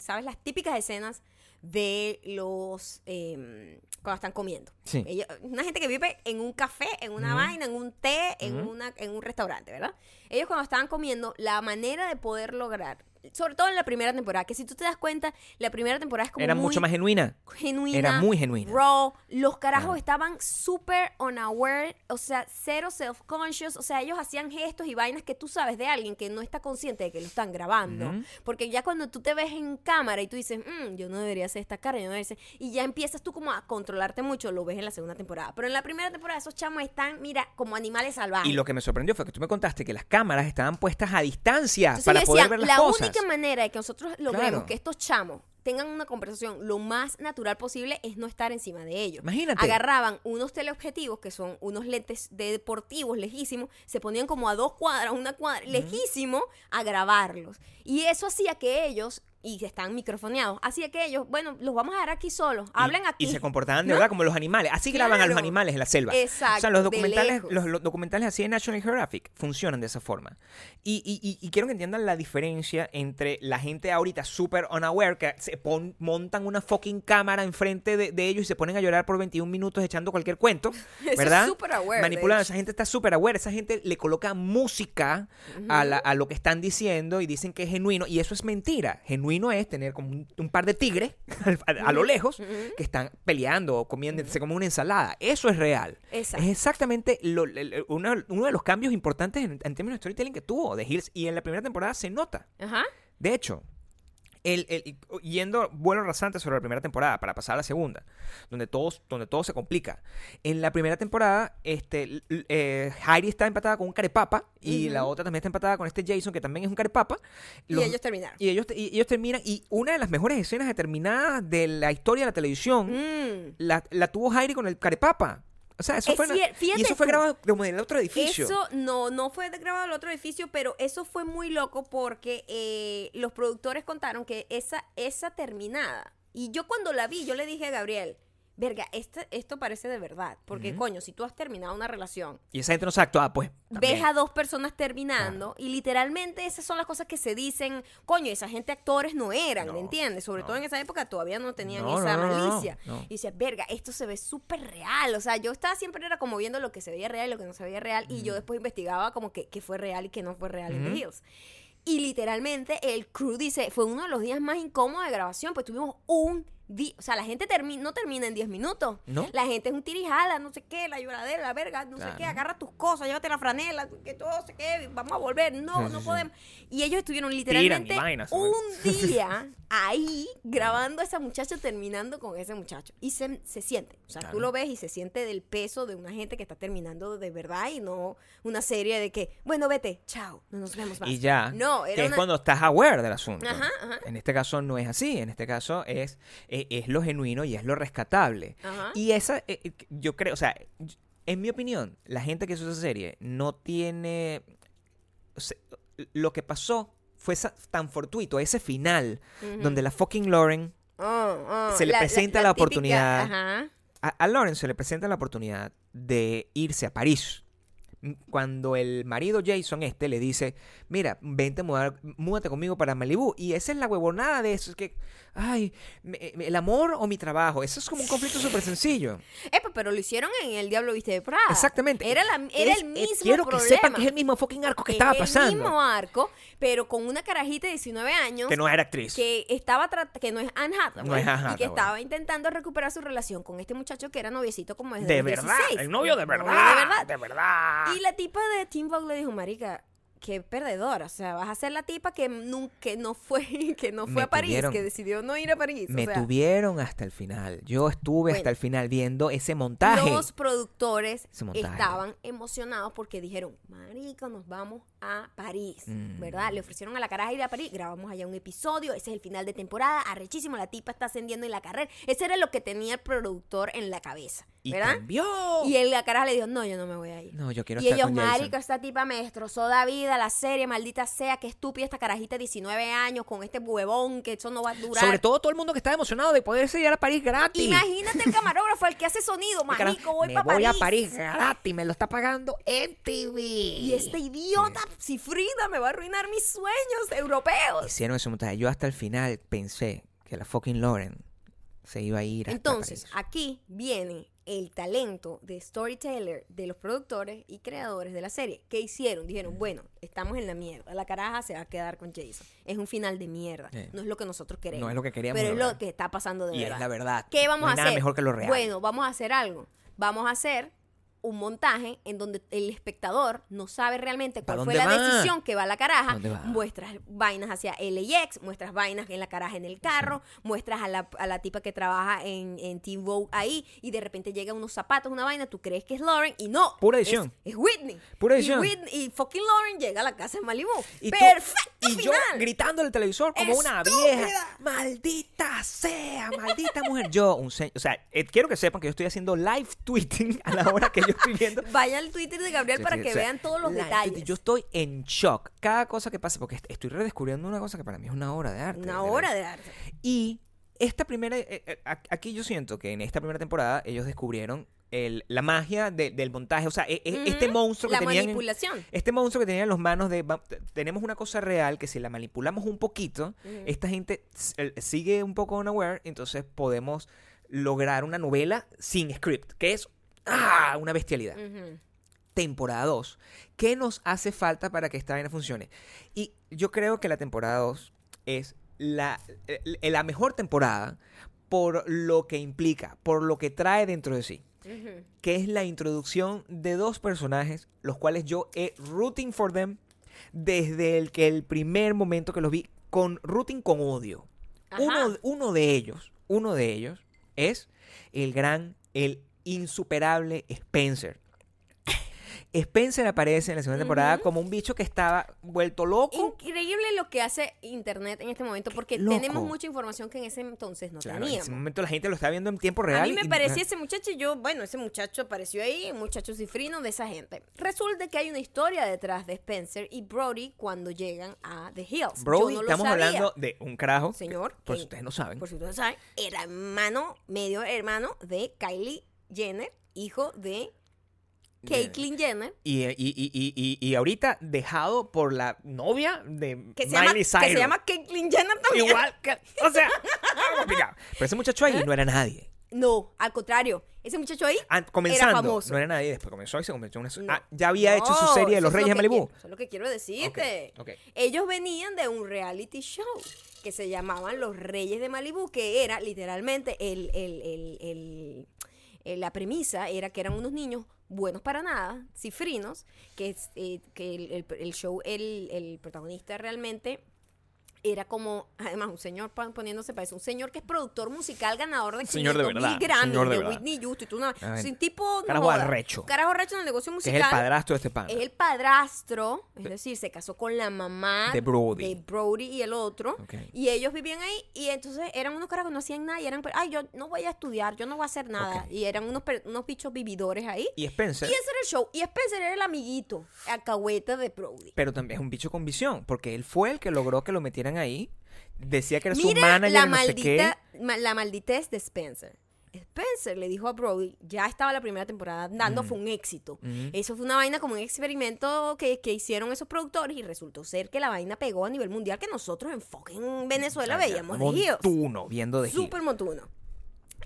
¿sabes? Las típicas escenas de los... eh, cuando están comiendo. Sí. Ellos- una gente que vive en un café, en una vaina, en un té, en, una, en un restaurante, ¿verdad? Ellos cuando estaban comiendo, la manera de poder lograr, sobre todo en la primera temporada, que si tú te das cuenta, la primera temporada es como Era muy mucho más genuina. genuina. Era muy genuina. Raw. Los carajos estaban súper unaware, o sea, cero self-conscious. O sea, ellos hacían gestos y vainas que tú sabes de alguien que no está consciente de que lo están grabando. Porque ya cuando tú te ves en cámara y tú dices, "Mm, yo no debería hacer esta cara, yo no debería hacer-", Y ya empiezas tú como a controlarte mucho, lo ves en la segunda temporada. Pero en la primera temporada esos chamos están, mira, como animales salvajes. Y lo que me sorprendió fue que tú me contaste que las cámaras estaban puestas a distancia Entonces para poder decían, ver las la cosas. Única manera de que nosotros logremos Claro. que estos chamos tengan una conversación lo más natural posible es no estar encima de ellos. Imagínate. Agarraban unos teleobjetivos que son unos lentes de deportivos lejísimos, se ponían como a dos cuadras, una cuadra, lejísimo, a grabarlos. Y eso hacía que ellos, y están microfoneados, hacía que ellos, bueno, los vamos a dar aquí solos, hablen y, aquí. Y se comportaban de ¿no? verdad como los animales. Así graban a los animales en la selva. Exacto, O sea, los documentales, los, los documentales así de National Geographic funcionan de esa forma. Y, y- y- y quiero que entiendan la diferencia entre la gente ahorita súper unaware que se pon- montan una fucking cámara enfrente de, de ellos y se ponen a llorar por 21 minutos echando cualquier cuento. ¿Verdad? súper aware, hecho. Esa gente está súper aware. Esa gente le coloca música a, la- a lo que están diciendo y dicen que es genuino. Y eso es mentira. Genuino es tener como un, un par de tigres a, a lo lejos que están peleando o comiéndose como una ensalada. Eso es real. Exacto. Es exactamente lo- el- uno, uno de los cambios importantes en, en términos de storytelling que tuvo The Hills. Y en la primera temporada se nota. Ajá. De hecho, el, el- yendo vuelo rasante sobre la primera temporada para pasar a la segunda, donde todo, donde todo se complica. En la primera temporada, este, eh, Heidi está empatada con un carepapa y la otra también está empatada con este Jason, que también es un carepapa. Y Los- ellos terminaron. y ellos, y ellos terminan, y una de las mejores escenas determinadas de la historia de la televisión Mm. la, la tuvo Heidi con el carepapa. O sea, eso Es fue, una- cier- fíjate y eso fue grabado como en el otro edificio. Eso no, no fue grabado en el otro edificio, pero eso fue muy loco porque eh, los productores contaron que esa, esa terminada. Y yo cuando la vi, yo le dije a Gabriel, verga, este- esto parece de verdad. Porque, coño, si tú has terminado una relación, Y esa gente no sabe actuar, pues. ves a dos personas terminando y literalmente esas son las cosas que se dicen, coño, esa gente actores no eran, No, ¿me entiendes? Sobre no. todo en esa época todavía no tenían No, esa malicia. Y decía, verga, esto se ve súper real. O sea, yo estaba siempre era como viendo lo que se veía real y lo que no se veía real y yo después investigaba como que, que fue real y que no fue real en The Hills. Y literalmente el crew dice, fue uno de los días más incómodos de grabación, pues tuvimos un o sea, la gente termi- no termina en 10 minutos. ¿No? La gente es un tirijala, no sé qué, la lloradera, la verga, no sé qué, agarra tus cosas, llévate la franela, que todo sé qué, vamos a volver. No, no podemos. Y ellos estuvieron literalmente un día ahí grabando a esa muchacha terminando con ese muchacho. Y se, se siente, o sea, Claro. tú lo ves y se siente del peso de una gente que está terminando de verdad y no una serie de que, bueno, vete, chao, no nos vemos más. Y ya. No, que era es una... cuando estás aware del asunto. Ajá, ajá. En este caso no es así. En este caso es, es, es lo genuino y es lo rescatable. Ajá. Y esa, eh, eh, yo creo, o sea, en mi opinión, la gente que hizo esa serie no tiene. o sea, lo que pasó fue tan fortuito, ese final, donde la fucking Lauren. Oh, oh, se le presenta la típica- oportunidad. Ajá. A, a Lauren se le presenta la oportunidad de irse a París. Cuando el marido Jason este le dice, mira, vente, a mudar, múdate conmigo para Malibú. Y esa es la huevonada de eso. Es que, ay, me- me- el amor o mi trabajo. Eso es como un conflicto súper sencillo. Epa, pero lo hicieron en El Diablo Viste de Prada. Exactamente. Era, la- era Es- el eh, mismo Quiero problema. que sepan que es el mismo fucking arco que Es estaba el pasando. mismo arco, pero con una carajita de 19 años Que no era actriz. que estaba que no es Anne Hathaway, No es Anne y que Hathaway. estaba intentando recuperar su relación con este muchacho que era noviecito como desde de verdad. 16. El novio de Novio verdad. de verdad. De verdad. Y la tipa de Tim Vogue le dijo, marica, qué perdedora, o sea, vas a ser la tipa que nunca que no fue que no fue Me a París, tuvieron- que decidió no ir a París, o Me sea, tuvieron hasta el final. Yo estuve Bueno. hasta el final viendo ese montaje. Los productores montaje. estaban emocionados porque dijeron, marico, nos vamos a París, Mm. ¿verdad? Le ofrecieron a la caraja ir a París, grabamos allá un episodio, ese es el final de temporada, arrechísimo, la tipa está ascendiendo en la carrera. Ese era lo que tenía el productor en la cabeza, y ¿verdad? cambió. Y él, la caraja le dijo, no, yo no me voy a ir. No, yo quiero y estar ellos, con Jason. marico, esta tipa me destrozó la vida, la serie, maldita sea, qué estúpida esta carajita de 19 años con este huevón, que eso no va a durar. Sobre todo todo el mundo que está emocionado de poderse ir a París gratis. Imagínate el camarógrafo, el que hace sonido, Y marico, voy para voy París. a París gratis, me lo está pagando MTV. Y este idiota, Cifrida, me va a arruinar mis sueños europeos. Hicieron ese montaje. Yo hasta el final pensé que la fucking Lauren se iba a ir hasta Entonces, París. aquí viene el talento de storyteller de los productores y creadores de la serie. ¿Qué hicieron? Dijeron, bueno, estamos en la mierda. La caraja se va a quedar con Jason. Es un final de mierda. Sí. No es lo que nosotros queremos. No es lo que queríamos, Pero es lo que está pasando de Y es verdad. la verdad. ¿Qué vamos No a nada hacer? mejor que lo real. Bueno, vamos a hacer algo. Vamos a hacer un montaje en donde el espectador no sabe realmente ¿Pa cuál fue la va? decisión que va a la caraja. Muestras vainas hacia LAX, muestras vainas en la caraja en el carro, muestras a la, a la tipa que trabaja en, en Teen Vogue ahí y de repente llegan unos zapatos, una vaina, tú crees que es Lauren y no. Pura edición. Es, Whitney. Pura Y edición. Whitney- Y, fucking Lauren llega a la casa de Malibu. Y tú- Perfecto y yo gritando al televisor como una vieja. Maldita sea, maldita mujer. Yo, un se- o sea, eh, quiero que sepan que yo estoy haciendo live tweeting a la hora que yo estoy viendo. Vaya al Twitter de Gabriel Sí, para sí, que o sea, vean todos los detalles. Yo estoy en shock. Cada cosa que pasa, porque est- estoy redescubriendo una cosa que para mí es una obra de arte. Una de hora de arte. Y esta primera, eh, eh, aquí yo siento que en esta primera temporada ellos descubrieron el- la magia de- del montaje. O sea, e- e- este monstruo que La tenían en- manipulación. este monstruo que tenían en los manos de... va- Tenemos una cosa real que si la manipulamos un poquito, esta gente sigue un poco unaware, entonces podemos lograr una novela sin script, que es ¡ah! una bestialidad. Temporada 2. ¿Qué nos hace falta para que esta vaina funcione? Y yo creo que la temporada 2 es la, eh, la mejor temporada por lo que implica, por lo que trae dentro de sí que es la introducción de dos personajes, los cuales yo he rooting for desde el que el primer momento que los vi, con rooting con odio. Uno, uno de ellos, uno de ellos es el gran, el insuperable Spencer. Spencer aparece en la segunda temporada como un bicho que estaba vuelto loco. Increíble lo que hace Internet en este momento, porque tenemos mucha información que en ese entonces no Claro, en teníamos. ese momento la gente lo está viendo en tiempo real. A mí me parecía ese muchacho, y yo, bueno, ese muchacho apareció ahí, un muchacho cifrino de esa gente. Resulta que hay una historia detrás de Spencer y Brody cuando llegan a The Hills. Brody, no estamos sabía. hablando de un carajo. que, Señor, por que- si ustedes no saben. Por si ustedes saben, era hermano, medio hermano de Kylie Jenner, hijo de Caitlyn Jenner, Y, y, y, y, y, ahorita dejado por la novia de que se, llama, Miley que Cyrus. se llama Caitlyn Jenner también. Igual que... O sea, complicado. Pero ese muchacho ahí no era nadie. No, al contrario, ese muchacho ahí Ah, comenzando, era famoso. no era nadie. Después comenzó y se convirtió en una... No. Ah, ya había hecho su serie de Los es lo Reyes de que Malibú. quiero- Eso es lo que quiero decirte. Ok, ok. Ellos venían de un reality show que se llamaban Los Reyes de Malibú, que era literalmente el, el- el- el- el- la premisa era que eran unos niños buenos para nada, cifrinos, que, es, eh, que el, el- el show, el, el protagonista realmente era como, además, un señor poniéndose para eso, un señor que es productor musical, ganador de Señor de 500 mil verdad, Grammys, señor de de. Whitney Houston, una- es un tipo, no carajo arrecho. carajo arrecho en el negocio Que musical. es el padrastro de este pan. Es el padrastro, es decir, se casó con la mamá De Brody. de Brody y el otro. Ok. Y ellos vivían ahí y entonces eran unos caras que no hacían nada y eran, ay, yo no voy a estudiar, yo no voy a hacer nada. Y eran unos, unos bichos vividores ahí. Y Spencer... Y ese era el show. Y Spencer era el amiguito, alcahueta de Brody. Pero también es un bicho con visión, porque él fue el que logró que lo metieran ahí. Decía que era su manager, la no sé qué. maldita, ma- la malditez de Spencer. Spencer le dijo a Brody, ya estaba la primera temporada dando, fue un éxito. Eso fue una vaina como un experimento que, que hicieron esos productores y resultó ser que la vaina pegó a nivel mundial que nosotros en fucking Venezuela Ay, veíamos de Hills. Montuno, viendo de. Súper montuno.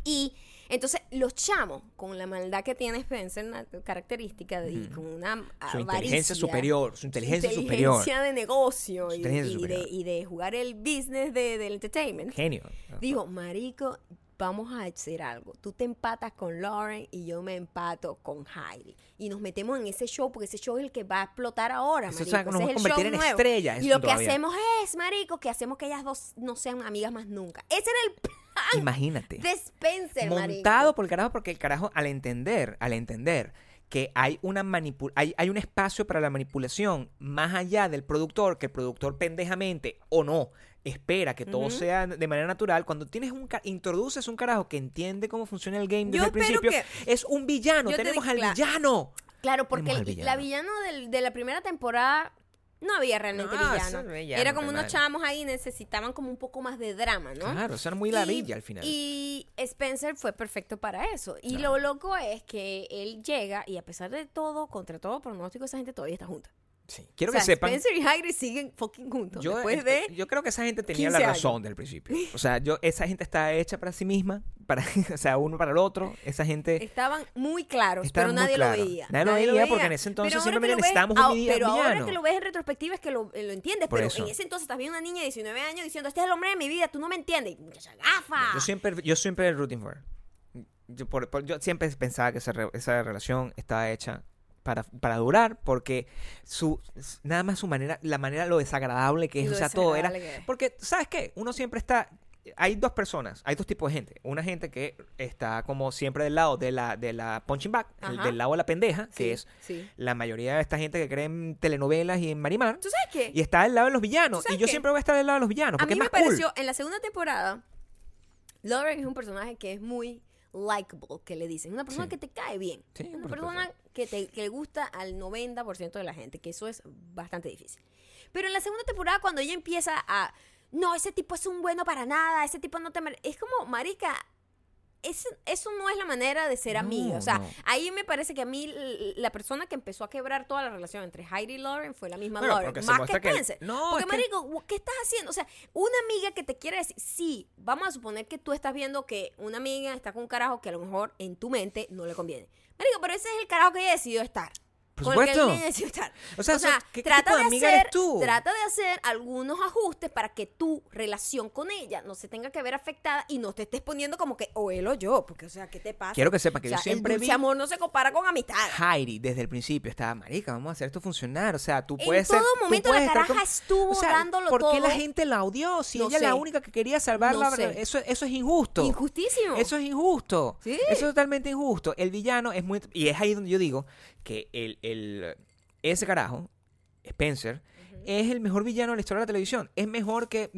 Y entonces los chamos, con la maldad que tiene Spencer, una característica de, y con una Su inteligencia superior, su inteligencia, su superior. inteligencia de negocio Su y, inteligencia y superior. de, y de jugar el business de, del entertainment. Genio. Dijo, marico, vamos a hacer algo. Tú te empatas con Lauren y yo me empato con Heidi. Y nos metemos en ese show porque ese show es el que va a explotar ahora, Eso, marico. o sea, que nos Ese va a es el convertir show en nuevo. estrellas, Y eso lo que hacemos es, marico, que hacemos que ellas dos no sean amigas más nunca. Ese era el plan Imagínate. de Spencer, marico. montado por el carajo porque el carajo al entender al entender que hay una manipu- hay, hay un espacio para la manipulación más allá del productor que el productor pendejamente o no espera que todo sea de manera natural cuando tienes un introduces un carajo que entiende cómo funciona el game desde Yo el principio que- es un villano Yo tenemos al villano Claro, porque el- la villano. villano del- de la primera temporada no había realmente No, villano. Era como unos mal. chamos ahí necesitaban como un poco más de drama, ¿no? claro eso era muy ladilla al final Y Spencer fue perfecto para eso. Y lo loco es que él llega y a pesar de todo, contra todo pronóstico, esa gente todavía está junta. Sí. quiero o sea, que sepan Spencer y Hagrid siguen fucking juntos. yo, después de... yo creo que esa gente tenía la 15 años. razón del principio. O sea, yo, esa gente está hecha para sí misma, para, o sea, uno para el otro. Esa gente Estaban muy claros, Estaba pero muy nadie claro. lo veía. Nadie lo veía porque en ese entonces ves- necesitábamos un vi- Pero ahora que lo ves en retrospectiva es que lo, lo entiendes. Por pero eso. en ese entonces estás viendo una niña de 19 años diciendo, este es el hombre de mi vida, tú no me entiendes. Y muchacha gafa. Yo siempre, yo siempre el rooting for. yo, por- por- yo siempre pensaba que esa, re- esa relación estaba hecha para, para durar porque su nada más su manera, la manera, lo desagradable que es, Lo o sea, todo era... Porque, ¿sabes qué? Uno siempre está... Hay dos personas, hay dos tipos de gente. Una gente que está como siempre del lado de la, de la punching el- Ajá. del lado de la pendeja, que es sí. la mayoría de esta gente que cree en telenovelas y en Marimar. ¿Tú sabes qué? Y está del lado de los villanos. ¿Tú sabes Y yo qué? siempre voy a estar del lado de los villanos. A Porque mí es me más cool. pareció, en la segunda temporada, Lauren es un personaje que es muy likable, que le dicen. Una persona Sí. que te cae bien. Sí, una persona que, te, que le gusta al 90% de la gente, que eso es bastante difícil. Pero en la segunda temporada, cuando ella empieza a... No, ese tipo es un bueno para nada, ese tipo no te mere-". Es como, marica, ese- eso no es la manera de ser No, amiga. O sea, no. ahí me parece que a mí la persona que empezó a quebrar toda la relación entre Heidi y Lauren fue la misma Bueno, Lauren. Más que Spencer. No, porque, es que- marico, ¿qué estás haciendo? O sea, una amiga que te quiere decir, sí, vamos a suponer que tú estás viendo que una amiga está con un carajo que a lo mejor en tu mente no le conviene. Marico, pero ese es el carajo que ella decidió estar. Por con el que supuesto. decidió estar. O sea, ¿qué- qué trata tipo de de amiga hacer, eres tú? trata de hacer algunos ajustes para que tu relación con ella no se tenga que ver afectada y no te estés poniendo como que o él o yo, porque o sea, ¿qué te pasa? Quiero que sepa que O yo sea, siempre el vi- dulce amor no se compara con amistad. Heidi desde el principio estaba, marica, vamos a hacer esto funcionar. O sea, tú En puedes ser. todo momento la caraja estuvo dándolo ¿Por qué la todo? gente la odió? Si No ella es la única que quería salvar No sé. Eso, eso es injusto. Injustísimo. Eso es injusto. Sí. Eso es totalmente injusto. El villano es muy. Y es ahí donde yo digo que el, el- ese carajo, Spencer, es el mejor villano de la historia de la televisión. Es mejor que,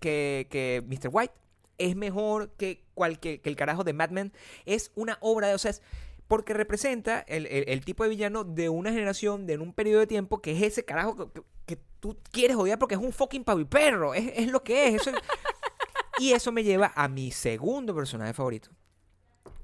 que, que Mr. White. Es mejor que, cualquier, que el carajo de Mad Men. Es una obra de. O sea, es- porque representa el, el- el tipo de villano de una generación, de en un periodo de tiempo, que es ese carajo que, que- que tú quieres odiar porque es un fucking paviperro. Es, es lo que es. Eso es- y eso me lleva a mi segundo personaje favorito,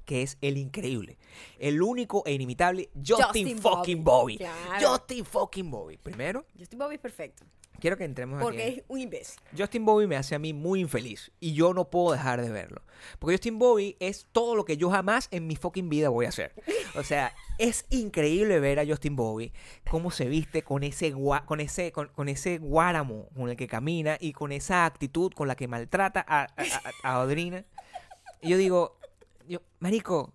que es el increíble, el único e inimitable Justin, Justin fucking Bobby. Bobby. Claro. Justin fucking Bobby. Primero, Justin Bobby es perfecto. quiero que entremos Porque aquí. es un imbécil. Justin Bobby me hace a mí muy infeliz y yo no puedo dejar de verlo. Porque Justin Bobby es todo lo que yo jamás en mi fucking vida voy a hacer. O sea, es increíble ver a Justin Bobby cómo se viste con ese con ese con, con ese guáramo con el que camina y con esa actitud con la que maltrata a, a, a- a Audrina. Y yo digo, yo, marico,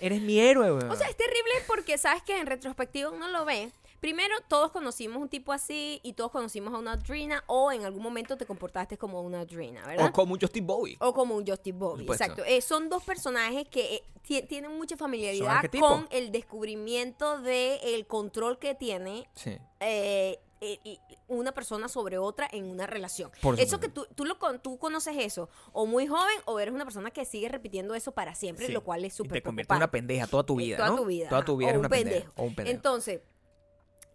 eres mi héroe, weón. O sea, es terrible porque sabes que en retrospectiva uno lo ve. Primero, todos conocimos un tipo así y todos conocimos a una Adrina o en algún momento te comportaste como una Adrina, ¿verdad? o como un Justin Bobby. O como un Justin Bobby, supuesto. exacto. Eh, son dos personajes que eh, ti- tienen mucha familiaridad con el descubrimiento del control que tiene Sí. eh, eh, una persona sobre otra en una relación. Por eso que tú, tú, lo, con- tú conoces eso, o muy joven, o eres una persona que sigue repitiendo eso para siempre, Sí. lo cual es súper te convierte en una pendeja toda tu Eh, vida, toda ¿no? tu vida. Toda tu vida o eres un una pendeja. pendejo. O un pendejo. Entonces,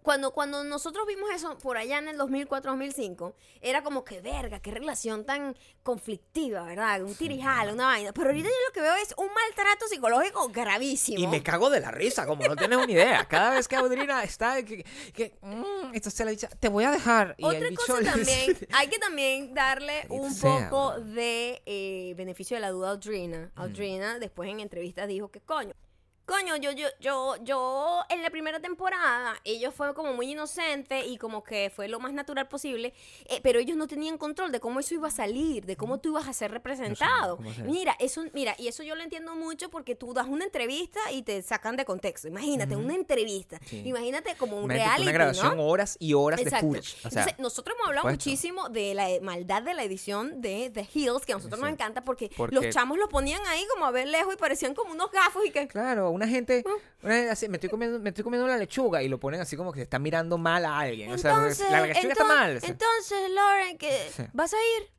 cuando, cuando nosotros vimos eso por allá en el 2004-2005, era como que, verga, qué relación tan conflictiva, ¿verdad? Un tirijala, una vaina. Pero ahorita yo lo que veo es un maltrato psicológico gravísimo. Y me cago de la risa, como no tienes una idea. Cada vez que Audrina está, que, que mm, esto se le dice, te voy a dejar. Y Otra cosa también, hay que también darle un sea, poco bro. de eh, beneficio de la duda a Audrina. Audrina después en entrevistas dijo que coño. Coño, yo, yo, yo, yo en la primera temporada, ellos fue como muy inocente y como que fue lo más natural posible, eh, pero ellos no tenían control de cómo eso iba a salir, de cómo tú ibas a ser representado. Mira, eso, mira, y eso yo lo entiendo mucho porque tú das una entrevista y te sacan de contexto. Imagínate, una entrevista. Sí. Imagínate como un reality, una grabación, ¿no? horas y horas Exacto. de footage. O sea, Entonces, nosotros hemos hablado supuesto. muchísimo de la maldad de la edición de The Hills, que a nosotros Sí. nos encanta porque, Porque- los chamos los ponían ahí como a ver lejos y parecían como unos gafos y que... Claro, una gente, una gente así, me estoy comiendo, me estoy comiendo la lechuga y lo ponen así como que se está mirando mal a alguien. o sea, la lechuga está mal. o sea. Entonces, Lauren, que. ¿vas a ir?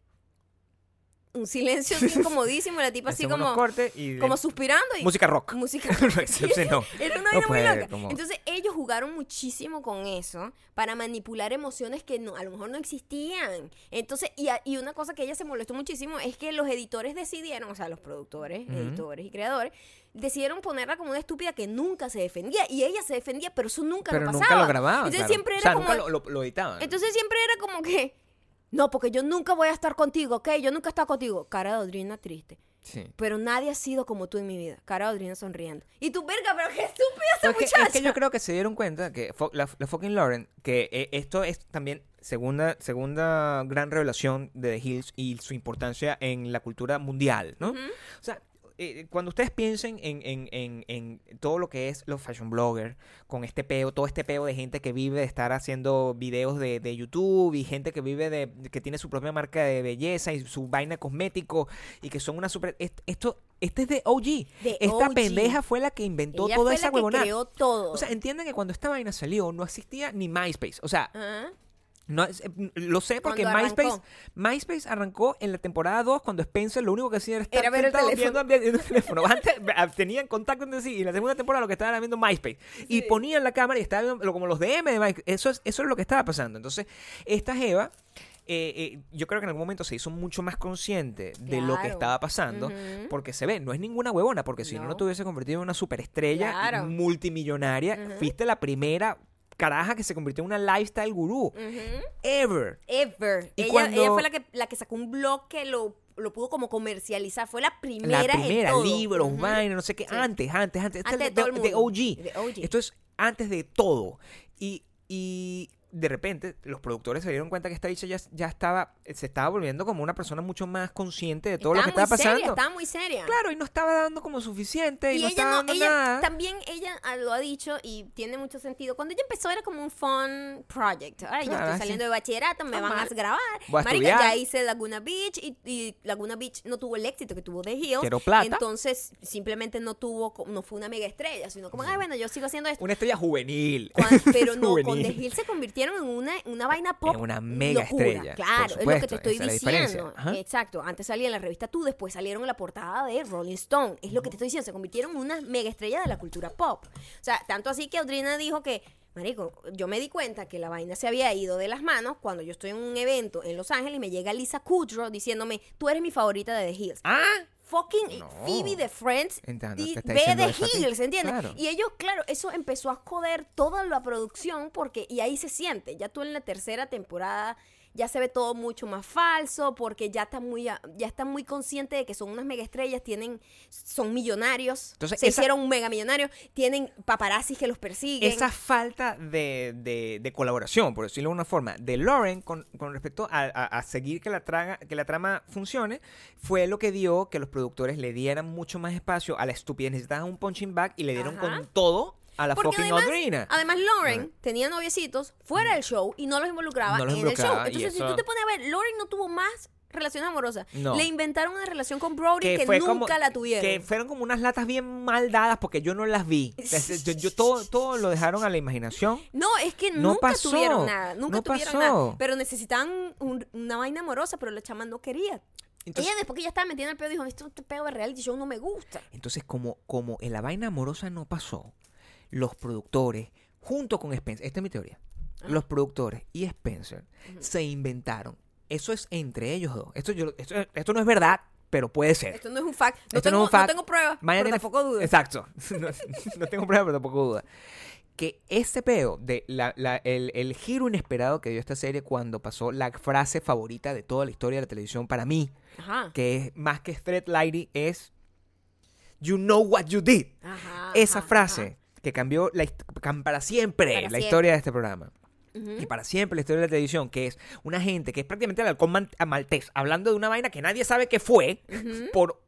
Un silencio así incomodísimo, la tipa así como, y como suspirando. Y, música rock. Música Sí, sí, no. Era una No vaina muy loca. como- Entonces ellos jugaron muchísimo con eso para manipular emociones que no, a lo mejor no existían. Entonces, y, a- y una cosa que ella se molestó muchísimo es que los editores decidieron, o sea, los productores, editores y creadores, decidieron ponerla como una estúpida que nunca se defendía. Y ella se defendía, pero eso nunca Pero lo nunca pasaba. lo grababan. Entonces claro. siempre o era sea, como... nunca lo, lo- lo editaban. Entonces siempre era como que... No, porque yo nunca voy a estar contigo, ¿ok? Yo nunca he estado contigo. Cara de Audrina triste. sí. Pero nadie ha sido como tú en mi vida. Cara de Audrina sonriendo. Y tú, verga, pero qué estúpida esta Pero es, que, muchacha. es que yo creo que se dieron cuenta que fo- la, la fucking Lauren, que eh, esto es también segunda, segunda gran revelación de The Hills y su importancia en la cultura mundial, ¿no? Ujú. O sea, eh, cuando ustedes piensen en, en- en- en todo lo que es los fashion bloggers, con este peo, todo este peo de gente que vive de estar haciendo videos de, de YouTube y gente que vive de, que tiene su propia marca de belleza y su vaina cosmético y que son una super... est- Esto, este es de OG. De Esta OG. pendeja fue la que inventó Ella toda fue esa la que huevonada. creó todo. O sea, entiendan que cuando esta vaina salió no existía ni MySpace. O sea. No, eh, lo sé porque MySpace, arrancó. MySpace arrancó en la temporada 2 cuando Spencer lo único que hacía era estar Era ver el teléfono. viendo, viendo el teléfono. Antes ah, tenían contacto entre sí y en la segunda temporada lo que estaban viendo MySpace. Y ponían la cámara y estaban como los DM de MySpace. Eso es, eso es lo que estaba pasando. Entonces, esta Jeva... eh, eh, yo creo que en algún momento se hizo mucho más consciente de lo que estaba pasando porque se ve, no es ninguna huevona, porque si no, no te hubiese convertido en una superestrella Claro. multimillonaria, fuiste la primera caraja que se convirtió en una lifestyle gurú. Ever. Ever. Y ella, cuando- ella fue la que, la que sacó un blog que lo, lo pudo como comercializar. Fue la primera. la primera, en todo. libros, vaina, no sé qué. Sí. Antes, antes, antes. Antes es de de. OG. De OG. Esto es antes de todo. Y, y de repente los productores se dieron cuenta que esta bicha ya, ya estaba, se estaba volviendo como una persona mucho más consciente de todo lo que Estaba pasando. Seria, estaba muy seria. Claro, y no estaba dando como suficiente y, Y no ella estaba no, dando ella nada. también ella ah, lo ha dicho y tiene mucho sentido. Cuando ella empezó era como un fun project. Ahora yo estoy sí. saliendo de bachillerato, me van Normal. a grabar. Voy a Marica, ya hice Laguna Beach y, y Laguna Beach no tuvo el éxito que tuvo The Hills. Quiero plata. Entonces simplemente no tuvo, no fue una mega estrella, sino como, ay, bueno, yo sigo haciendo esto. Una estrella juvenil. Pero no, con Juvenil. The Hills se convirtieron en una, una vaina pop. En una mega locura. estrella, Claro, es lo que te estoy diciendo. Exacto. Antes salía en la revista Tú, después salieron en la portada de Rolling Stone. Es lo que te estoy diciendo. Se convirtieron en una mega estrella de la cultura pop. O sea, tanto así que Audrina dijo que. Marico, yo me di cuenta que la vaina se había ido de las manos cuando yo estoy en un evento en Los Ángeles y me llega Lisa Kudrow diciéndome, tú eres mi favorita de The Hills Ah, fucking No. Phoebe de Friends Entiendo, ve de. Hills, ¿entiendes? Claro. Y ellos, claro, eso empezó a joder toda la producción porque, y ahí se siente, ya tú en la tercera temporada ya se ve todo mucho más falso porque ya está muy, a- ya están muy conscientes de que son unas mega estrellas, tienen, son millonarios, Entonces, se esa- hicieron un mega millonario, tienen paparazzis que los persiguen. esa falta de, de- de colaboración, por decirlo de una forma, de Lauren con, con respecto a, a- a seguir que la, traga, que la trama funcione, fue lo que dio que los productores le dieran mucho más espacio a la estupidez. Necesitaban un punching back y le dieron Ajá. con todo a la Porque fucking además, Audrina. además Lauren tenía noviecitos fuera del show y no los involucraba No los en involucraba, el show. Entonces, si tú te pones a ver, Lauren no tuvo más relaciones amorosas. No. Le inventaron una relación con Brody que, nunca como- la tuvieron. Que fueron como unas latas bien mal dadas porque yo no las vi. Yo, yo- todo, todo lo dejaron a la imaginación. No, es que No nunca pasó, tuvieron nada. Nunca no tuvieron pasó. nada. Pero necesitaban un- una vaina amorosa, pero la chama no quería. Entonces- Ella después que ya estaba metida en el pedo dijo, esto este pedo de reality show no me gusta. Entonces, como, como en la vaina amorosa no pasó, los productores, junto con Spencer, esta es mi teoría, los productores y Spencer se inventaron. Eso es entre ellos dos. Esto, yo, esto, esto no es verdad, pero puede ser. Esto no es un fact. No, Esto tengo, no fact. tengo pruebas, pero tampoco dudo. Exacto. No, no tengo prueba, pero tampoco duda. Que ese peo de la- la- el, el giro inesperado que dio esta serie cuando pasó la frase favorita de toda la historia de la televisión para mí, Ajá. que es más que Thread Lady, es You know what you did. Ajá, Esa ajá, frase que cambió la para siempre Para la siempre. historia de este programa. ajá. Ujú. Y para siempre la historia de la televisión, que es una gente que es prácticamente el halcón maltés, hablando de una vaina que nadie sabe qué fue, por,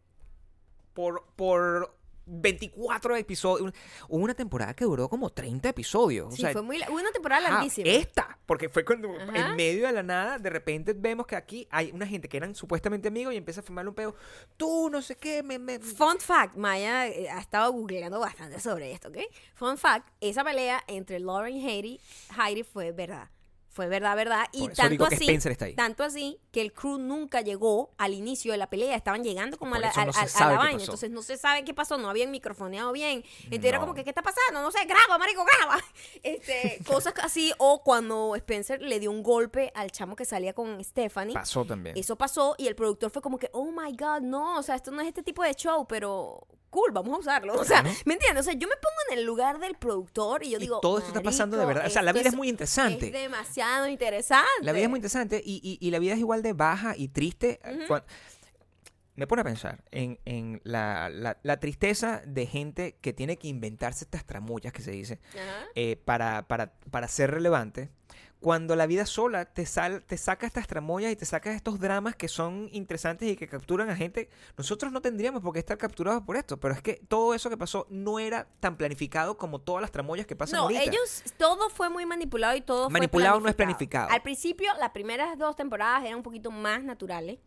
por, por 24 episodios. Hubo una temporada que duró como 30 episodios. Sí, o sea, fue muy una temporada ajá, larguísima. esta, porque fue cuando Ajá. en medio de la nada, de repente vemos que aquí hay una gente que eran supuestamente amigos y empieza a formarle un pedo. Tú, no sé qué, me... me- Fun fact, Maya eh, ha estado googleando bastante sobre esto, ¿ok? Fun fact, esa pelea entre Lauren y Heidi, Heidi fue verdad. Fue verdad, verdad. Y tanto así, Spencer está ahí. tanto así que el crew nunca llegó al inicio de la pelea. Estaban llegando como a la, eso no a- se a- a sabe la qué vaina. pasó. Entonces no se sabe qué pasó. No habían microfoneado bien. Entonces era No. como que, ¿qué está pasando? No sé, graba, marico, graba. Este, cosas así. O cuando Spencer le dio un golpe al chamo que salía con Stephanie. Pasó también. Eso pasó y el productor fue como que, oh my god, no, o sea, esto no es este tipo de show, pero cool, vamos a usarlo. O sea. ¿me entiendes? O sea, yo me pongo en el lugar del productor y yo Y digo, todo esto está pasando de "Marico, verdad". O sea, la vida es muy interesante. Es demasiado interesante. La vida es muy interesante y, y- y la vida es igual de baja y triste. Cuan- Me pone a pensar en, en la, la- la tristeza de gente que tiene que inventarse estas tramullas que se dice eh, para, para, para ser relevante cuando la vida sola te, sal, te saca estas tramoyas y te saca estos dramas que son interesantes y que capturan a gente, nosotros no tendríamos por qué estar capturados por esto, pero es que todo eso que pasó no era tan planificado como todas las tramoyas que pasan No, ahorita. ellos, todo fue muy manipulado y todo Manipulado fue no es planificado. Al principio, las primeras dos temporadas eran un poquito más naturales,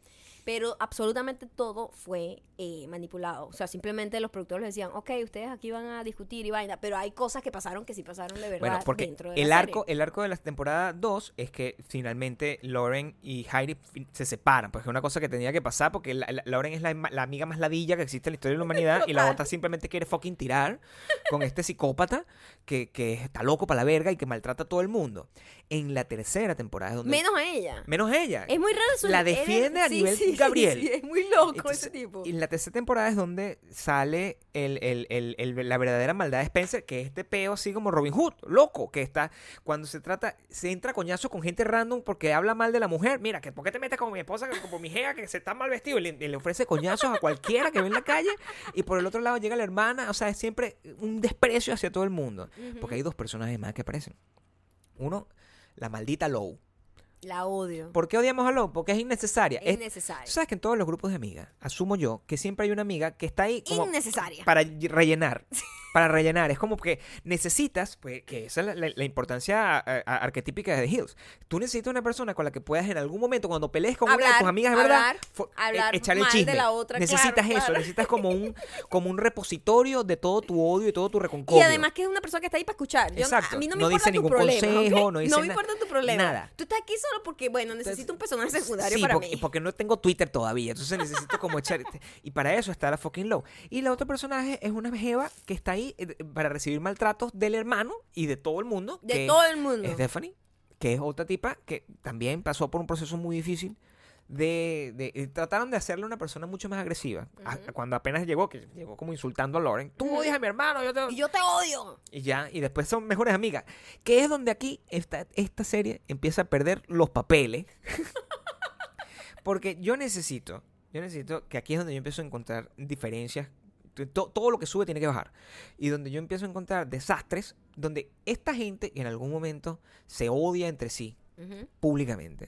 pero absolutamente todo fue eh, manipulado. O sea, simplemente los productores les decían, ok, ustedes aquí van a discutir y vaina, pero hay cosas que pasaron que sí pasaron de verdad Bueno, porque dentro de el la arco, serie. el arco de la temporada 2 es que finalmente Lauren y Heidi se separan, porque es una cosa que tenía que pasar, porque la- la- Lauren es la, la amiga más ladilla que existe en la historia de la humanidad y la otra simplemente quiere fucking tirar con este psicópata que, que está loco para la verga y que maltrata a todo el mundo. En la tercera temporada es donde... Menos a ella. menos ella. Es muy raro su La defiende a sí, nivel sí, Gabriel. sí, es muy loco Entonces, ese tipo. Y en la tercera temporada es donde sale el, el- el- el- la verdadera maldad de Spencer, que es este peo así como Robin Hood, loco, que está, cuando se trata, se entra coñazo con gente random porque habla mal de la mujer. Mira, que ¿por qué te metes con mi esposa, como mi jefa, que se está mal vestido? Y le, y le ofrece coñazos a cualquiera que ve en la calle. Y por el otro lado llega la hermana, o sea, es siempre un desprecio hacia todo el mundo. Porque hay dos personajes más que aparecen. Uno, la maldita Low. La odio. ¿Por qué odiamos a Low? Porque es innecesaria. Es Es- innecesaria. Tú sabes que en todos los grupos de amigas, asumo yo, que siempre hay una amiga que está ahí como Innecesaria. para y- rellenar. Para rellenar. Es como que necesitas, pues, que esa es la, la- la importancia a- a- arquetípica de The Hills. Tú necesitas una persona con la que puedas en algún momento, cuando pelees con una de Hablar, tus amigas, ¿verdad? hablar, Fo- hablar e- echarle mal de chisme. la otra, necesitas claro, eso, claro. necesitas como un, como un repositorio de todo tu odio y todo tu Y reconcorio. además que es una persona que está ahí para escuchar. Yo- Exacto. A mí no me No importa dice tu ningún problema. consejo, no dice me importa tu problema. nada. Tú estás aquí solo porque, bueno, necesito un personaje secundario Sí, para porque, mí. porque no tengo Twitter todavía, entonces necesito como echar... Y para eso está la fucking Low. Y la otro personaje es una jeva que está ahí eh, para recibir maltratos del hermano y de todo el mundo. De que todo el mundo. Stephanie, que es otra tipa que también pasó por un proceso muy difícil. De, de- eh, trataron de hacerle una persona mucho más agresiva. A- cuando apenas llegó, que llegó como insultando a Lauren. Tú odias a mi hermano, yo te... Y yo te odio. Y ya, y después son mejores amigas. Que es donde aquí esta, esta serie empieza a perder los papeles. Porque yo necesito, yo necesito que aquí es donde yo empiezo a encontrar diferencias. To- todo lo que sube tiene que bajar. Y donde yo empiezo a encontrar desastres, donde esta gente en algún momento se odia entre sí, Ujú, públicamente.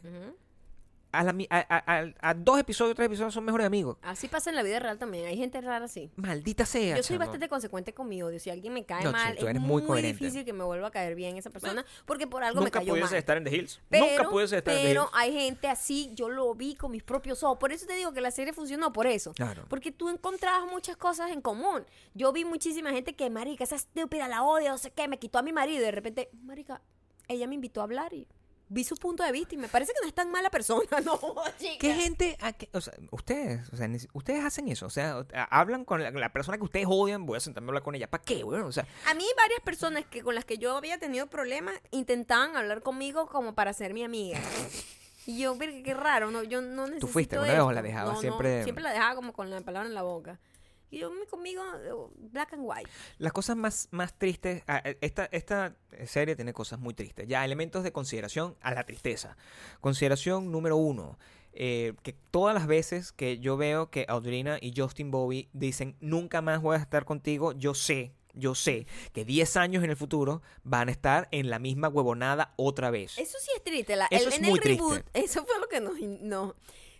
A, la a- a- dos episodios, tres episodios son mejores amigos. Así pasa en la vida real también. Hay gente rara así. Maldita sea. Yo soy chamo. bastante consecuente con mi odio. Si alguien me cae No, mal, es muy muy, difícil que me vuelva a caer bien esa persona porque por algo me Nunca cayó pudiese mal. estar en The Hills. Pero, Nunca pudiese estar en The pero Hills. hay gente así, yo lo vi con mis propios ojos. Por eso te digo que la serie funcionó, por eso. Claro. Porque tú encontrabas muchas cosas en común. Yo vi muchísima gente que, marica, esa estúpida la odia, no sé qué, me quitó a mi marido. Y de repente, marica, ella me invitó a hablar y vi su punto de vista y me parece que no es tan mala persona. No, chica. ¿Qué gente, a o sea, ustedes, o sea, ustedes hacen eso? O sea, hablan con la, la persona que ustedes odian, voy a sentarme a hablar con ella. ¿Para qué, güey? O sea, A mí varias personas que con las que yo había tenido problemas intentaban hablar conmigo como para ser mi amiga. Y yo, qué raro, no, yo no necesito fuiste alguna vez o la No, no, siempre- siempre la dejaba como con la palabra en la boca. Y yo me- conmigo, eh, black and white. las cosas más, más tristes, ah, eh, esta, esta serie tiene cosas muy tristes. Ya, elementos de consideración a la tristeza. Consideración número uno. eh, que todas las veces que yo veo que Audrina y Justin Bobby dicen nunca más voy a estar contigo, yo sé, yo sé que 10 años en el futuro van a estar en la misma huevonada otra vez. Eso sí es triste. La, Eso el- es en muy el reboot, triste. eso fue lo que nos, nos,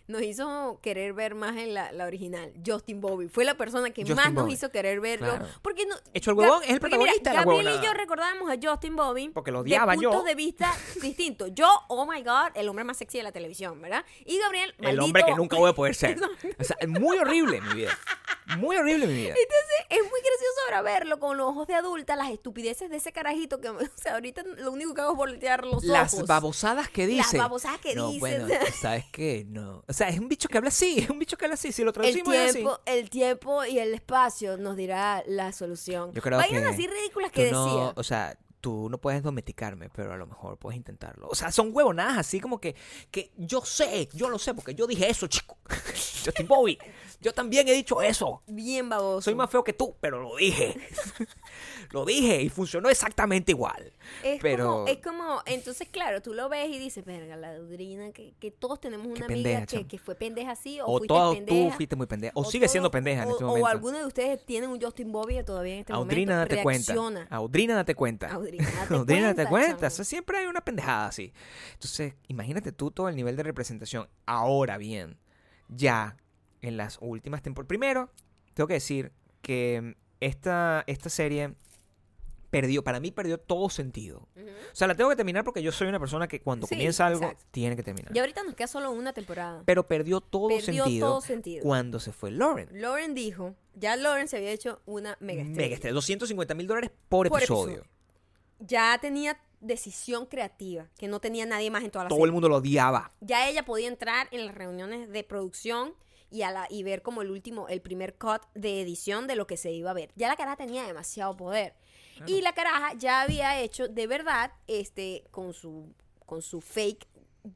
nos hizo querer ver más en la, la original. Justin Bobby fue la persona que Justin más nos hizo querer verlo. Claro. Porque no, Hecho el huevón, Gab- es el mira, protagonista de la Gabriel y yo recordábamos a Justin Bobby Porque lo odiaba de yo. puntos de vista distintos. Yo, oh my God, el hombre más sexy de la televisión, ¿verdad? Y Gabriel, El hombre que nunca voy a poder ser. O sea, es muy horrible mi vida. Muy horrible mi vida. Entonces, es muy gracioso ahora verlo con los ojos de adulta, las estupideces de ese carajito que, o sea, ahorita lo único que hago es voltear los Las ojos. babosadas que dice. Las babosadas que no, dice. Bueno, ¿sabes qué? No. O sea, es un bicho que habla así. Es un bicho que habla así. Si lo el traducimos así. tiempo, el tiempo y el espacio nos dirá la solución. Yo creo Vainas que así ridículas que no, decía. o sea, tú no puedes domesticarme, pero a lo mejor puedes intentarlo. O sea, son huevonadas así como que, que yo sé, yo lo sé, porque yo dije eso, chico. Justin Bowie. Yo también he dicho eso. Bien baboso. Soy más feo que tú, pero lo dije. lo dije y funcionó exactamente igual. Es, pero como, es como, entonces claro, tú lo ves y dices, verga, la Audrina, que, que todos tenemos una Qué amiga pendeja, que, que fue pendeja así, o, o fuiste todo pendeja. tú fuiste muy pendeja. O, sigue siendo pendeja en o- este o momento. alguno de ustedes tienen un Justin Bobby todavía en este Audrina, momento. date cuenta. Audrina, date cuenta. Audrina, date Audrina, date cuenta. O sea, siempre hay una pendejada así. Entonces, imagínate tú todo el nivel de representación. Ahora bien, ya en las últimas temporadas. Primero, tengo que decir que esta, esta serie perdió, para mí perdió todo sentido. O sea, la tengo que terminar porque yo soy una persona que cuando Sí, comienza algo, exacto. tiene que terminar. Y ahorita nos queda solo una temporada. Pero perdió todo Perdió sentido todo sentido. cuando se fue Lauren. Lauren dijo, ya Lauren se había hecho una mega estrella. Mega estrella, 250 mil dólares por, Por episodio. episodio. Ya tenía decisión creativa, que no tenía nadie más en toda la Todo serie. el mundo lo odiaba. ya ella podía entrar en las reuniones de producción y, a la, y ver como el último, el primer cut de edición de lo que se iba a ver. Ya la caraja tenía demasiado poder. Y la caraja ya había hecho de verdad, este, con su, con su fake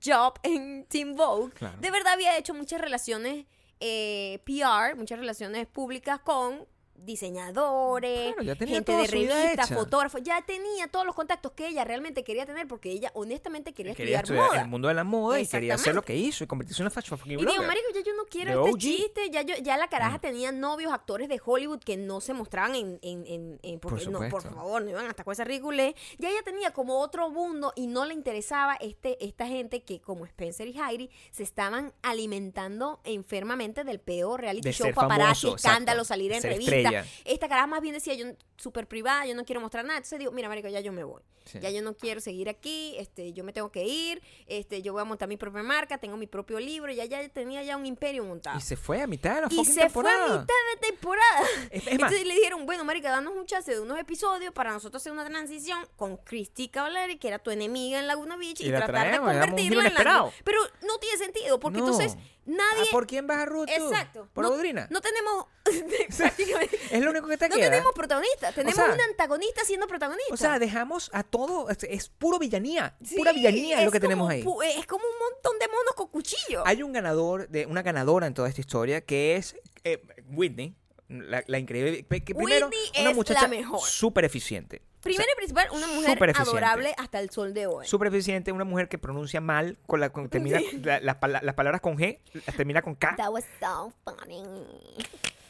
job en Team Vogue, Claro. de verdad había hecho muchas relaciones eh, PR, muchas relaciones públicas con diseñadores, Claro, gente de revistas, fotógrafos, ya tenía todos los contactos que ella realmente quería tener porque ella honestamente quería, Quería estudiar estudiar moda. el mundo de la moda y quería hacer lo que hizo y convertirse en una fashion Y digo, marico, ya yo no quiero De este OG. chiste. Ya, yo, ya la caraja tenía novios, actores de Hollywood que no se mostraban en... en, en, en- Por no, por favor, no iban hasta con esa ridiculez. Ya ella tenía como otro mundo y no le interesaba este, esta gente que, como Spencer y Heidi, se estaban alimentando enfermamente del peor reality De show, paparazzi, famoso, exacto. escándalo, salir en revistas. Esta caraja más bien decía, yo súper privada, yo no quiero mostrar nada. Entonces digo, mira, marico, ya yo me voy. Sí. Ya yo no quiero seguir aquí, este, yo me tengo que ir, este, yo voy a montar mi propia marca, tengo mi propio libro, ya, ya tenía ya un imperio montado. Y se fue a mitad de la Y se fue a temporada. mitad de temporada. Es- es más- Entonces le dijeron, bueno, marica, danos un chance de unos episodios para nosotros hacer una transición con Christy Cavallari, que era tu enemiga en Laguna Beach, y, tratar traemos, de convertirla en la... Pero no tiene sentido, porque No. entonces nadie... Ah, ¿Por quién vas a Ruth? Exacto. ¿Por no, Audrina? No tenemos... prácticamente... Es lo único que te No queda. tenemos protagonista, tenemos sea, un antagonista siendo protagonista. O sea, dejamos a todo. Es, es puro villanía. Sí, pura villanía es lo que tenemos como ahí. pu- Es como un montón de monos con cuchillo. Hay un ganador, de una ganadora en toda esta historia que es eh, Whitney. La, la increíble. que primero, Whitney una es muchacha la súper eficiente. Primero y principal, una mujer adorable hasta el sol de hoy. Súper eficiente, una mujer que pronuncia mal, con la, con- termina la- las pala- las palabras con G, las termina con K. That was so funny.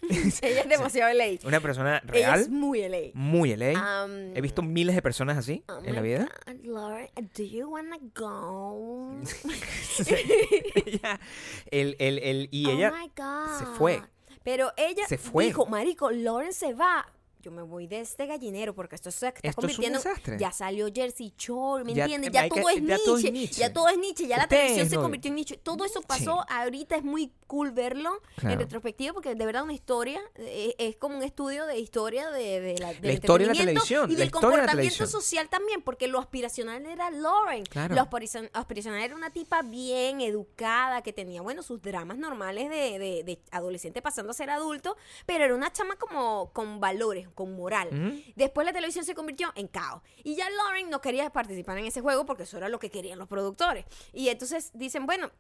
Ella es demasiado LA. Una persona Ella real, es muy LA. muy LA. Um, He visto miles de personas así oh en la vida. God, Laura, do you wanna go? Ella- el, el, el- y oh ella my God. se fue. Pero ella Se fue. dijo, marico, Lauren se va. Yo me voy de este gallinero porque esto se está Esto es un convirtiendo. desastre. ya salió Jersey Shore, ¿me entiendes? Ya que- todo es ya todo es niche. niche. Ya todo es niche. Ya la televisión se convirtió en niche. Todo eso pasó. Ahorita es muy cool verlo Claro. en retrospectiva porque de verdad una historia eh, es como un estudio de historia de, de la, historia de la televisión, y del de comportamiento social también porque lo aspiracional era Lauren. Claro. Lo aspiracion- aspiracional era una tipa bien educada que tenía, bueno, sus dramas normales de, adolescente pasando a ser adulto, pero era una chama como con valores, con moral. Después la televisión se convirtió en caos. Y ya Lauren no quería participar en ese juego porque eso era lo que querían los productores. Y entonces dicen, bueno,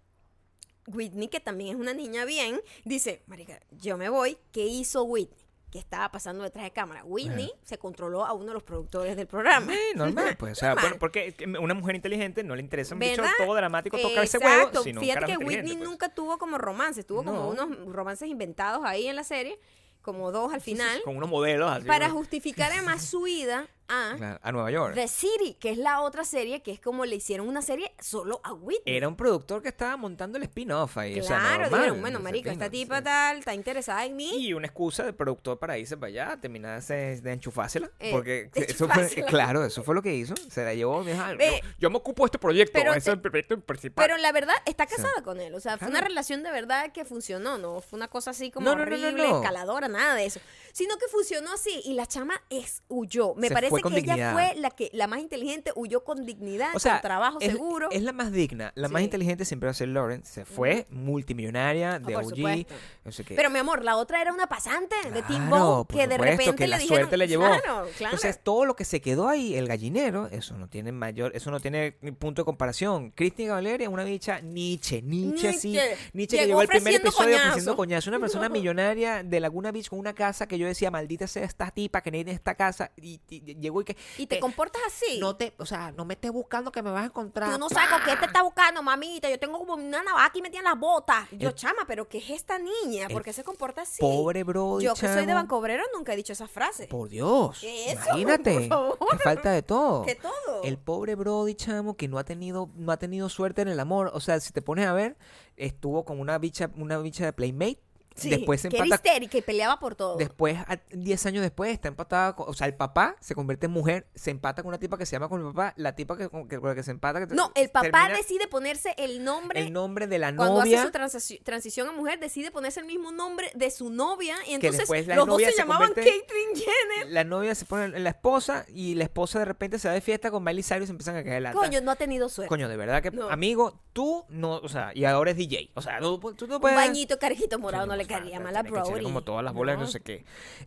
Whitney, que también es una niña bien, dice, marica, yo me voy. ¿Qué hizo Whitney? ¿Qué estaba pasando detrás de cámara? Whitney se controló a uno de los productores del programa. Eh, normal, pues. O sea, Normal. porque una mujer inteligente no le interesa ¿Verdad? todo dramático tocar ese huevo, sino Fíjate que Whitney pues. nunca tuvo como romances, tuvo como No. unos romances inventados ahí en la serie, como dos al final, Con unos modelos así. para ¿no? justificar además su vida a Claro, a Nueva York. The City, que es la otra serie que es como le hicieron una serie solo a Whitney. Era un productor que estaba montando el spin-off ahí. o sea, Claro, normal, dijeron, bueno, marico, esta tipa sí. tal, está interesada en mí. Y una excusa del productor para irse para allá, terminar de, de enchufársela. Eh, porque de eso fue, claro, eso fue lo que hizo. Se la llevó, dijo, "Ah, Ve, yo, yo me ocupo de este proyecto, pero ese es el proyecto principal. Pero la verdad, está casada con él. O sea, fue una relación de verdad que funcionó, no fue una cosa así como No, no, horrible, no. escaladora, nada de eso. sino que funcionó así y la chama es huyó. Me Se parece fue con que ella dignidad. fue la que la más inteligente, huyó con dignidad, O sea, con trabajo es, seguro. es la más digna. La más Sí. inteligente siempre va a ser Lauren. Se fue multimillonaria de por OG. supuesto. No sé qué. Pero mi amor, la otra era una pasante de Claro, Bow por que de supuesto, repente que le la dijeron, suerte le llevó. Claro, claro. Entonces, todo lo que se quedó ahí, el gallinero, eso no tiene mayor, eso no tiene punto de comparación. Cristina Valeria, una bicha Nietzsche, Nietzsche Nietzsche. Nietzsche que Llegó llegó el primer episodio coñazo. ofreciendo coñazo, una persona millonaria de Laguna Beach con una casa que yo decía, maldita sea esta tipa que tiene esta casa y, y- y llegó y que y te eh, comportas así. no te, o sea, no me estés buscando que me vas a encontrar. Tú no sabes con qué te está buscando, mamita. Yo tengo como una navaja aquí metida en las botas. Yo, El- chama, pero ¿qué es esta niña? ¿Por qué se comporta así? Pobre Brody, Yo que soy de. Bancobrero nunca he dicho esa frase. Por Dios. ¿Qué es eso? Imagínate. Por favor. Falta de todo. ¿Qué todo? El pobre Brody, chamo, que no ha tenido, no ha tenido suerte en el amor. O sea, si te pones a ver, estuvo con una bicha, una bicha de Playmate. Sí, después se que era histérica y peleaba por todo. Después, a- 10 años después, está empatada. con- o sea, el papá se convierte en mujer, se empata con una tipa que se llama con el papá. La tipa que, con, que- con la que se empata. que no, el papá termina decide ponerse el nombre el nombre de la cuando novia. hace su transi- transición a mujer, decide ponerse el mismo nombre de su novia y entonces los dos se se llamaban Caitlyn Jenner. La novia se pone en la esposa y la esposa de repente se va de fiesta con Miley Cyrus y empiezan a caer la Coño, no ha tenido suerte. Coño, de verdad que, No. amigo, tú no, o sea, y ahora es DJ. O sea, tú, tú no Un puedes. bañito carajito morado no le te mal a que Brody. como todas las bolas, no, No. sé qué.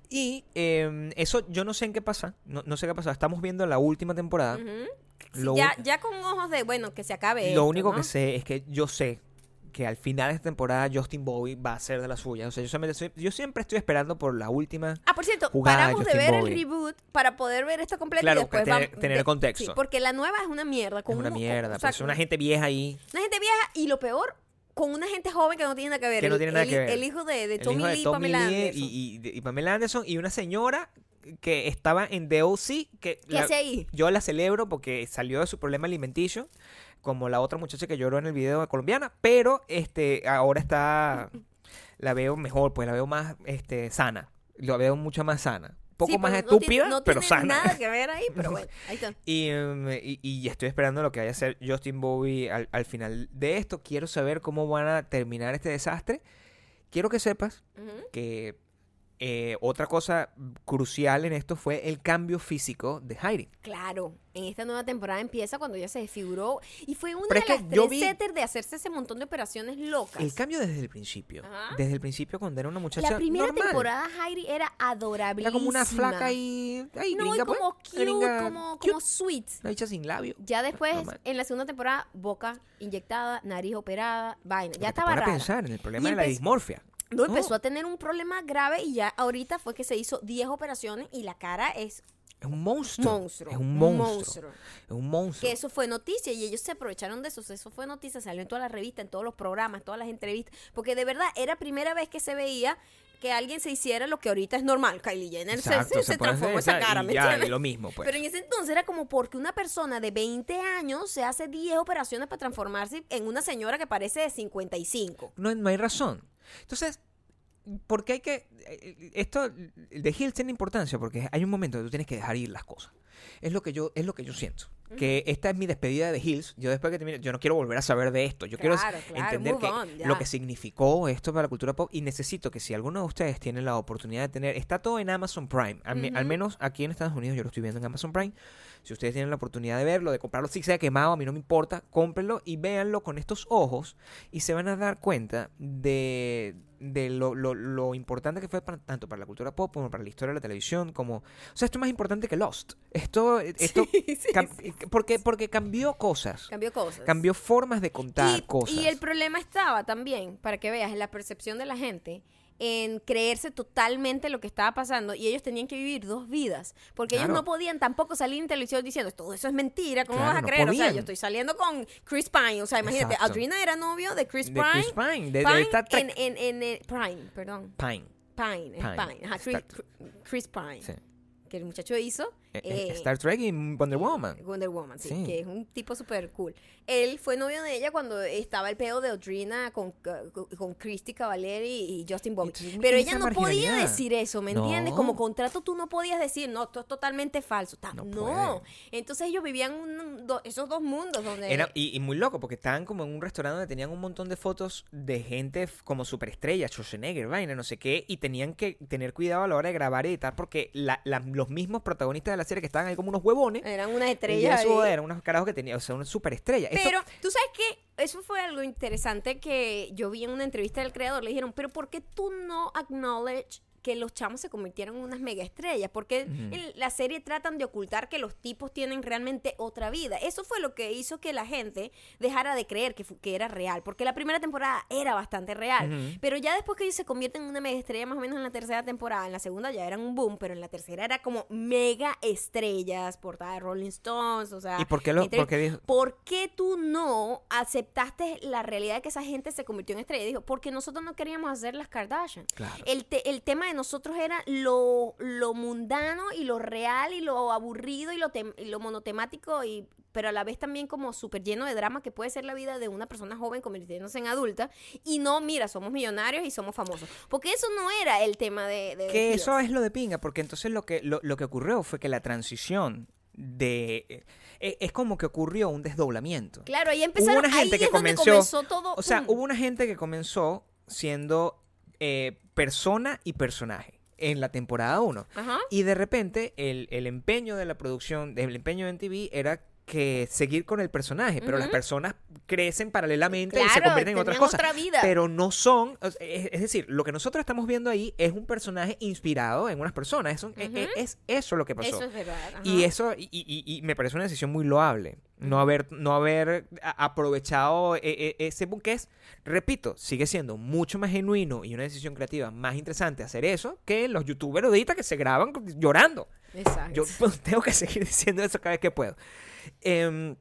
Y eh, eso yo no sé en qué pasa. No, no sé qué pasa. Estamos viendo la última temporada. Ujú. Sí, Lo, ya, ya con ojos de, bueno, que se acabe lo esto, único que sé es que yo sé que al final de esta temporada Justin Bowie va a ser de la suya. O sea, yo, soy- yo siempre estoy esperando por la última. Ah, por cierto, jugada de paramos de Justin ver Bowie. el reboot para poder ver esto completo Claro, y después que tener- vamos- tener de- contexto. Sí, porque la nueva es una mierda. Es Con una un- mierda. o sea, una con- gente vieja ahí. Una gente vieja y lo peor, con una gente joven que no tiene nada que ver. Que no El- tiene nada el, que ver. El hijo de, de Tommy hijo de Lee y Tommy Pamela Lee Anderson. y, y- y Pamela Anderson y una señora que estaba en The O.C. que ¿Qué la- hace ahí? yo la celebro porque salió de su problema alimenticio como la otra muchacha que lloró en el video de colombiana pero este ahora está la veo mejor pues la veo más este sana la veo mucho más sana poco Sí, más pero no tiene- estúpida no pero tiene sana nada que ver ahí, pero bueno, ahí está. y, em, y, y estoy esperando lo que vaya a hacer Justin Bowie al, al final de esto. Quiero saber cómo van a terminar este desastre. Quiero que sepas que eh, otra cosa crucial en esto fue el cambio físico de Heidi. Claro, en esta nueva temporada empieza cuando ella se desfiguró y fue una Pero de es las tres vi- setters de hacerse ese montón de operaciones locas. El cambio desde el principio. Ajá. Desde el principio cuando era una muchacha la primera normal. temporada Heidi era adorable. Era como una flaca y... No, y gringa, pues. como cute, Gringa como, cute. como sweet. Una bicha sin labio. Ya después, Normal. en la segunda temporada, boca inyectada, nariz operada, vaina. Ya te estaba a rara. pensar en el problema Y de la dismorfia. No, empezó a tener un problema grave y ya ahorita fue que se hizo 10 operaciones y la cara es Es un monstruo. monstruo. Es un monstruo. Es un monstruo. Que eso fue noticia y ellos se aprovecharon de eso. Eso fue noticia, salió en todas las revistas, en todos los programas, en todas las entrevistas. Porque de verdad era primera vez que se veía que alguien se hiciera lo que ahorita es normal. Kylie Jenner se- Exacto, se, se se puede transformó esa cara, y ¿me ya, y lo mismo, pues. Pero en ese entonces era como porque una persona de 20 años se hace 10 operaciones para transformarse en una señora que parece de 55. no, no hay razón. Entonces, ¿por qué hay que... eh, Esto de Hills tiene importancia porque hay un momento que tú tienes que dejar ir las cosas. Es lo que yo, es lo que yo siento. Que esta es mi despedida de Hills. Yo después que termine, yo no quiero volver a saber de esto. Yo quiero Claro, es- claro, entender que on, lo que significó esto para la cultura pop. Y necesito que si alguno de ustedes tiene la oportunidad de tener, está todo en Amazon Prime. Al, menos aquí en Estados Unidos yo lo estoy viendo en Amazon Prime. Si ustedes tienen la oportunidad de verlo, de comprarlo, si sea quemado, a mí no me importa, cómprenlo y véanlo con estos ojos y se van a dar cuenta de, de lo, lo- lo importante que fue para- tanto para la cultura pop como para la historia de la televisión, como... O sea, esto es más importante que Lost. Esto... esto Sí, sí, sí. Porque, porque cambió cosas. Cambió cosas. Cambió formas de contar y, cosas. y el problema estaba también, para que veas, en la percepción de la gente, en creerse totalmente lo que estaba pasando y ellos tenían que vivir dos vidas, porque ellos no podían tampoco salir en televisión diciendo, todo eso es mentira, ¿cómo Claro, vas a no creer? O sea, yo estoy saliendo con Chris Pine, o sea, imagínate, Exacto. Adrina era novio de Chris de Pine. Chris Pine, de, de Pine Star Trek. en, en, en, eh, Prime, perdón. Pine. Pine, Pine, Pine. Ajá, Chris. Chris Pine. Sí. Que el muchacho hizo Eh, Eh, Star Trek y Wonder Woman. Wonder Woman, sí, Sí. que es un tipo súper cool. Él fue novio de ella cuando estaba el peo de Audrina con, con, con Christy Cavallari y Justin Bobby. Pero ella no podía decir eso, ¿me entiendes? No. Como contrato tú no podías decir, no, esto es totalmente falso. No No. Entonces ellos vivían un- do- esos dos mundos donde... Era, y, y muy loco, porque estaban como en un restaurante donde tenían un montón de fotos de gente como superestrellas, Schwarzenegger, vaina, no sé qué, y tenían que tener cuidado a la hora de grabar y editar, porque la- la- los mismos protagonistas de la serie que estaban ahí como unos huevones, eran unas y estrellas. eso ahí. eran unos carajos que tenían, o sea, una superestrella. Esto- Pero, ¿tú sabes qué? Eso fue algo interesante que yo vi en una entrevista del creador. Le dijeron, pero ¿por qué tú no acknowledge que los chamos se convirtieron en unas mega estrellas? Porque en la serie tratan de ocultar que los tipos tienen realmente otra vida. Eso fue lo que hizo que la gente dejara de creer que, que era real. Porque la primera temporada era bastante real. Pero ya después que ellos se convierten en una mega estrella, más o menos en la tercera temporada, en la segunda ya eran un boom, pero en la tercera era como mega estrellas, portada de Rolling Stones, o sea... ¿Y por qué lo- entre- por qué dijo- ¿por qué tú no aceptaste la realidad de que esa gente se convirtió en estrella? Dijo, porque nosotros no queríamos hacer las Kardashian. Claro. El, te- el tema de nosotros era lo, lo mundano y lo real y lo aburrido y lo, y lo monotemático y pero a la vez también como súper lleno de drama que puede ser la vida de una persona joven convirtiéndose en adulta y no, mira, somos millonarios y somos famosos. Porque eso no era el tema de... de Que eso es lo de pinga, porque entonces lo que, lo, lo que ocurrió fue que la transición de... eh, es como que ocurrió un desdoblamiento. Claro, ahí empezaron, hubo una gente ahí que es donde comenzó, todo. o sea, hubo una gente que comenzó siendo eh, persona y personaje en la temporada 1. Ajá. Y de repente el, el empeño de la producción, el empeño de MTV era que seguir con el personaje, pero las personas crecen paralelamente y se convierten en otras cosas. otra vida. Pero no son, es, decir, lo que nosotros estamos viendo ahí es un personaje inspirado en unas personas. Es, un- e- e- es eso lo que pasó. Eso es verdad. Y eso, y, y- y me parece una decisión muy loable. No haber, no haber aprovechado e- ese que es, repito, sigue siendo mucho más genuino y una decisión creativa más interesante hacer eso que los youtubers ahorita que se graban llorando. Exacto. Yo tengo que seguir diciendo eso cada vez que puedo. Em,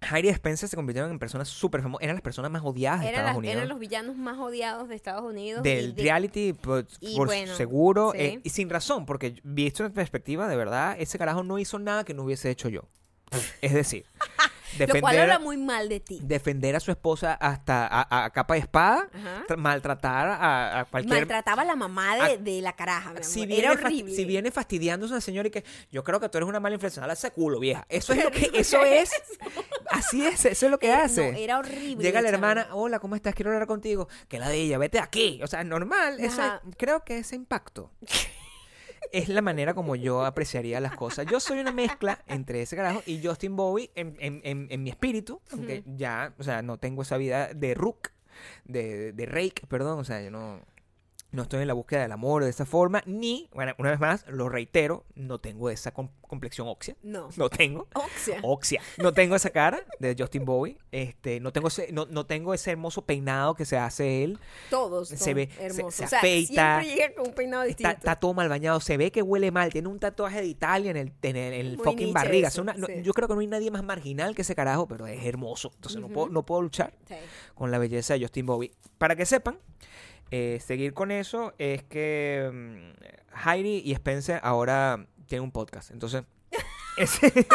Heidi Spencer se convirtieron en personas súper famosas. Eran las personas más odiadas de eran, Estados las- Unidos. eran los villanos más odiados de Estados Unidos. del de- reality, por, y por bueno, seguro. sí. eh, y sin razón, porque visto en perspectiva, de verdad, ese carajo no hizo nada que no hubiese hecho yo. Es decir, Lo cual defender, habla muy mal de ti. defender a su esposa hasta a, a capa y espada, Ajá. maltratar a, a cualquier... Maltrataba a la mamá de, a- de la caraja, mi Si viene, Era horrible. si viene fastidiándose una señora y que yo creo que tú eres una mala influencia, dale ese culo, vieja. Eso es lo que, eso es, así es, eso es lo que Era- hace. no, era horrible. Llega la hermana, hola, ¿cómo estás? Quiero hablar contigo. Que la de ella, vete aquí. O sea, normal. Eso Ajá. es- creo que ese impacto es la manera como yo apreciaría las cosas. Yo soy una mezcla entre ese carajo y Justin Bowie en, en- en- en mi espíritu, aunque ya, o sea, no tengo esa vida de Rook, de, de Rake, perdón, o sea, yo no, no estoy en la búsqueda del amor de esa forma, ni, bueno, una vez más, lo reitero, no tengo esa com- complexión óxea, No. no tengo. Oxia. Oxia. No tengo esa cara de Justin Bowie. Este, no tengo ese, no, no tengo ese hermoso peinado que se hace él. Todos. Se son ve- hermosos. se o sea, afeita. Siempre llega con un peinado distinto. Está, está todo mal bañado. Se ve que huele mal. Tiene un tatuaje de Italia en el, en el, en el Muy fucking barriga. eso, no-. Yo creo que no hay nadie más marginal que ese carajo, pero es hermoso. Entonces no, puedo, no puedo luchar Sí. con la belleza de Justin Bowie. Para que sepan, eh, seguir con eso es que mm, Heidi y Spencer ahora tienen un podcast. Entonces, ese, ese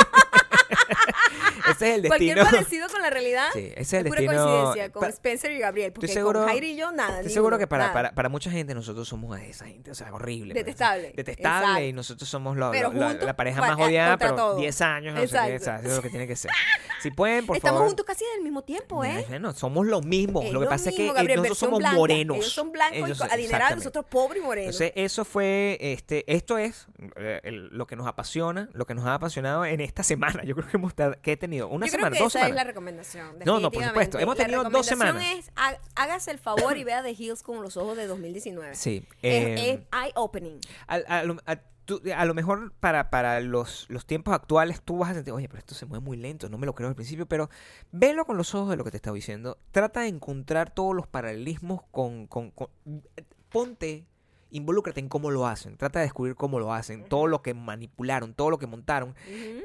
es el Cualquier destino. parecido con la realidad Sí, ese es el pura destino. coincidencia con Pa- Spencer y Gabriel. Porque seguro- con y yo nada. Estoy seguro que para, para, para mucha gente nosotros somos de esa gente, o sea, horrible. pues, Detestable. Detestable Exacto. y nosotros somos la- la pareja pa- más odiada, pero todo. 10 años, no sé qué, Exacto. o sea, eso es lo que tiene que ser. Si pueden, por Estamos favor. juntos casi al mismo tiempo, ¿eh? No, somos lo mismo. Es lo que pasa es que Gabriel, nosotros somos blanca. morenos. Ellos son blancos Ellos- y adinerados, nosotros pobres y morenos. Entonces, eso fue, este, esto es eh, el- lo que nos apasiona, lo que nos ha apasionado en esta semana. Yo creo que hemos que he tenido una Yo creo semana, que dos esa es la semanas. recomendación. No, no, por supuesto. Hemos La tenido dos semanas. es há- hágase el favor y vea The Hills con los ojos de 2019. Sí. Es, eh, es eye-opening. a, a lo, a- tú- a lo mejor para, para los, los tiempos actuales tú vas a sentir, oye, pero esto se mueve muy lento, no me lo creo al principio, pero velo con los ojos de lo que te estaba diciendo. Trata de encontrar todos los paralelismos con... con- con- ponte, involúcrate en cómo lo hacen, trata de descubrir cómo lo hacen, todo lo que manipularon, todo lo que montaron,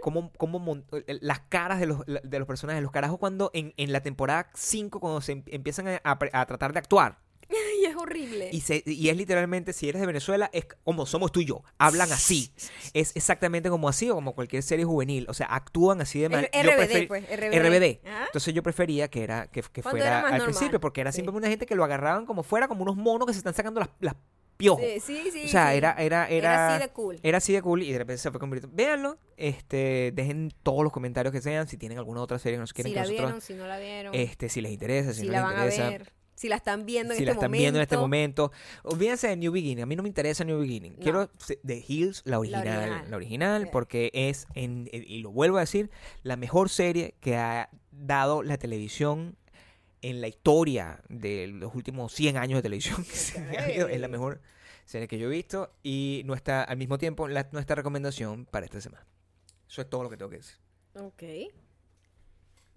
cómo, cómo mon- eh, las caras de los, de los personajes, los carajos cuando en, en la temporada 5, cuando se em- empiezan a, a a tratar de actuar. Y es horrible. Y, se- y es literalmente, si eres de Venezuela, es como somos tú y yo. Hablan así. Es exactamente como así o como cualquier serie juvenil. O sea, actúan así de manera. RBD, pues, RBD. Ajá. Entonces yo prefería que era que, que fuera al normal. principio, porque era Sí. siempre una gente que lo agarraban como fuera, como unos monos que se están sacando las, las. Sí, sí, sí. o sea, sí. era, era, era, Era así de cool. Era así de cool y de repente se fue convirtiendo. Véanlo, este, dejen todos los comentarios que sean, si tienen alguna otra serie que nos quieren Si que la nosotros, vieron, si no la vieron. este, si les interesa, si, si no la les van interesa a ver. Si la están viendo en si este la están momento. viendo en este momento. Olvídense de New Beginning. A mí no me interesa New Beginning. No. Quiero The Hills, la original. La original. original, Bien. porque es, en, y lo vuelvo a decir, la mejor serie que ha dado la televisión en la historia de los últimos 100 años de televisión. habido. Es la mejor serie que yo he visto. Y nuestra, al mismo tiempo, la- nuestra recomendación para esta semana. Eso es todo lo que tengo que decir. Ok.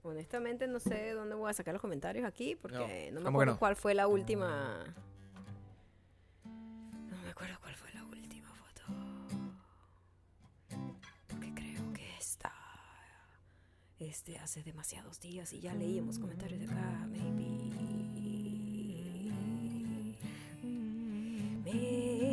Honestamente no sé dónde voy a sacar los comentarios aquí porque No, no, me ¿cómo que acuerdo no? cuál fue la última. No me acuerdo cuál fue la última foto. Porque creo que esta es de hace demasiados días y ya leímos comentarios de acá. Maybe. Maybe.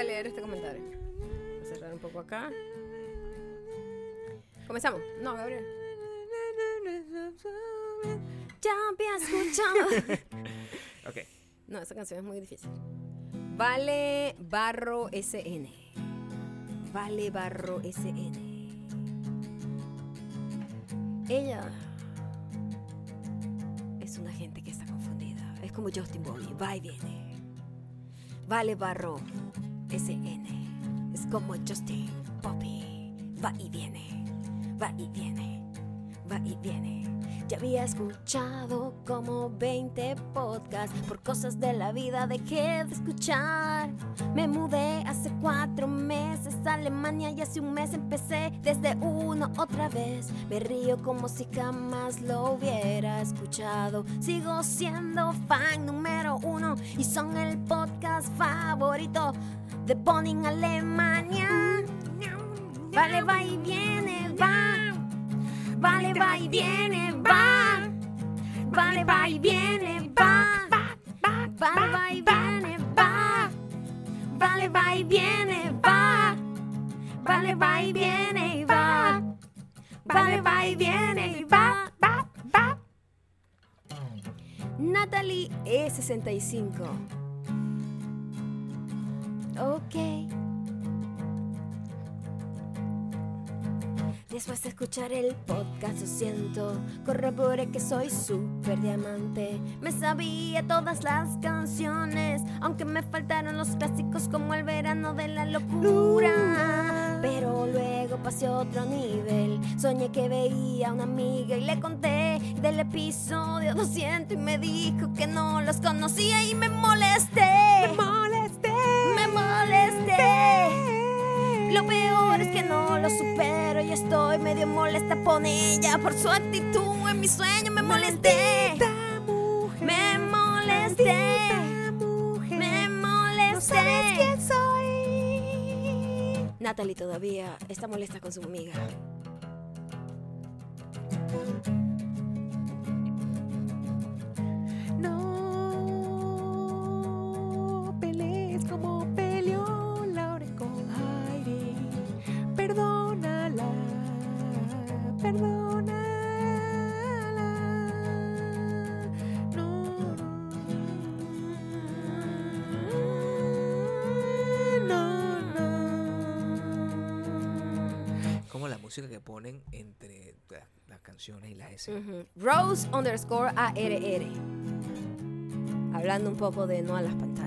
A leer este comentario. Voy a cerrar un poco acá. Comenzamos. No, Gabriel. Ya había escuchado. Ok. No, esa canción es muy difícil. Vale Barro SN. Vale Barro SN. Ella es una gente que está confundida. Es como Justin Bobby, va y viene. Vale Barro SN. Es como Justin Bobby, va y viene. Va y viene. Va y viene. Ya había escuchado como 20 podcasts. Por cosas de la vida dejé de escuchar. Me mudé hace cuatro meses a Alemania y hace un mes empecé desde uno otra vez. Me río como si jamás lo hubiera escuchado. Sigo siendo fan número uno y son el podcast favorito de Bonning Alemania. Vale, va y viene, va. Vale, va y viene, va. Vale, va y viene, va. Vale, va y viene. Vale, va y viene, va. Vale, va y viene, va. Vale, va y viene, va. va, va. Natalie E65. Ok. Después de escuchar el podcast, lo siento, corroboré que soy súper diamante. Me sabía todas las canciones, aunque me faltaron los clásicos como el verano de la locura. Pero luego pasé a otro nivel. Soñé que veía a una amiga y le conté del episodio 200 y me dijo que no los conocía y me molesté. Me Lo peor es que no lo supero y estoy medio molesta con ella por su actitud en mi sueño. Me molesté. Me molesté. Me molesté. quién soy. Natalie todavía está molesta con su amiga. Las S. Ujú. Rose underscore ARR. Hablando un poco de no a las pantallas.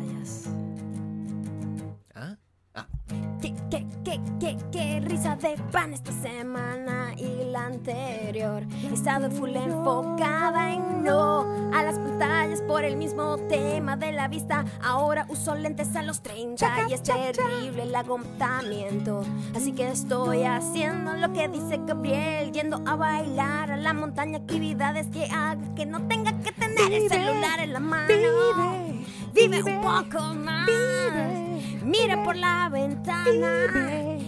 ¿Qué, qué, risa de pan esta semana y la anterior. He estado full enfocada en no a las pantallas por el mismo tema de la vista. Ahora uso lentes a los 30 y es terrible el agotamiento. Así que estoy haciendo lo que dice Gabriel, yendo a bailar a la montaña, actividades que haga que no tenga que tener el celular en la mano. Vive, Vive un vive, poco más. vive, Mira por la ventana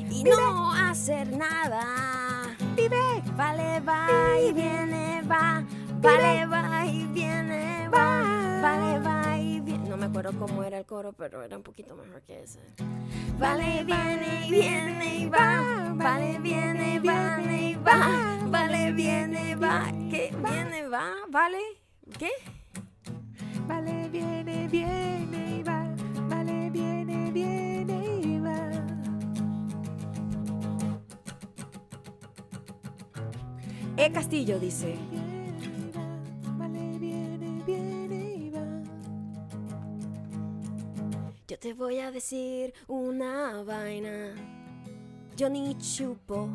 y no hacer nada. Vive, Vale, va y viene, va. Vale, va y viene, va. Vale, va y viene. No me acuerdo cómo era el coro, pero era un poquito mejor que ese. Vale, viene y viene y va. Vale, viene, viene y va. Vale, viene, va. ¿Qué? Viene, va. Vale. ¿Qué? vale, viene, viene y va. Viene, y va. E Castillo dice. Vale, viene, viene y va. Yo te voy a decir una vaina. Yo ni chupo,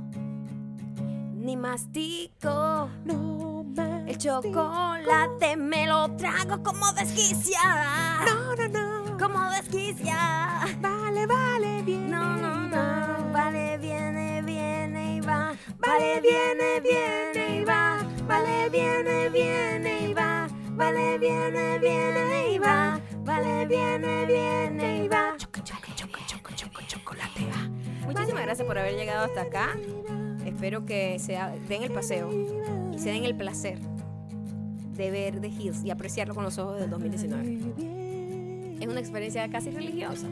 ni mastico. No más. El chocolate me lo trago como desquiciada. No, no, no. Como desquiciada. Vale, vale, viene. No, no, va. no. Vale, viene, viene y va. Vale, viene, viene y va. Vale, viene, viene y va. Vale, viene, viene y va. Vale, viene, viene y va. Muchísimas gracias por haber llegado hasta acá. Espero que se den el paseo y se den el placer de ver The Hills y apreciarlo con los ojos del 2019. Es una experiencia casi religiosa.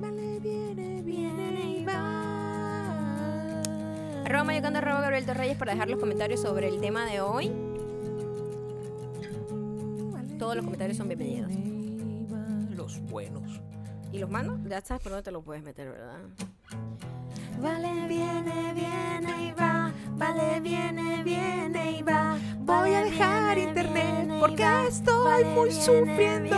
Vale, viene, viene y va. Arroba mayocando, arroba Gabriel Torreyes para dejar los comentarios sobre el tema de hoy. Todos los comentarios son bienvenidos. Los buenos. ¿Y los mando? Ya sabes por dónde te los puedes meter, ¿verdad? Vale, viene, viene y va. Vale, viene, viene y va. Voy a dejar viene, internet porque estoy Vale, muy viene, sufriendo.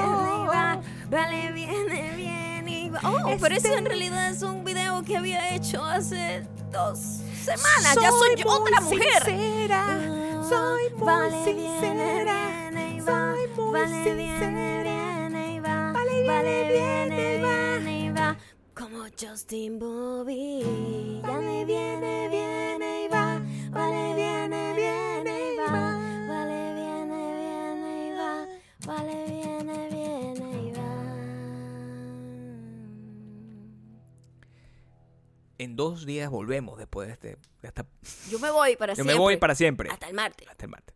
Vale, viene, viene y va. Oh, pero ese Este- en realidad es un video que había hecho hace dos semanas. ya soy muy otra mujer. Sincera. Ah, Soy muy vale, sincera. Viene, y va. Soy muy vale, sincera. viene, y va. Vale, viene, Vale, y va. viene y va. Como Justin Bobby. Ya me viene, viene y va. Vale, viene, En dos días volvemos después de este. de esta- Yo me voy para Yo siempre. me voy para siempre. Hasta el martes. Hasta el martes.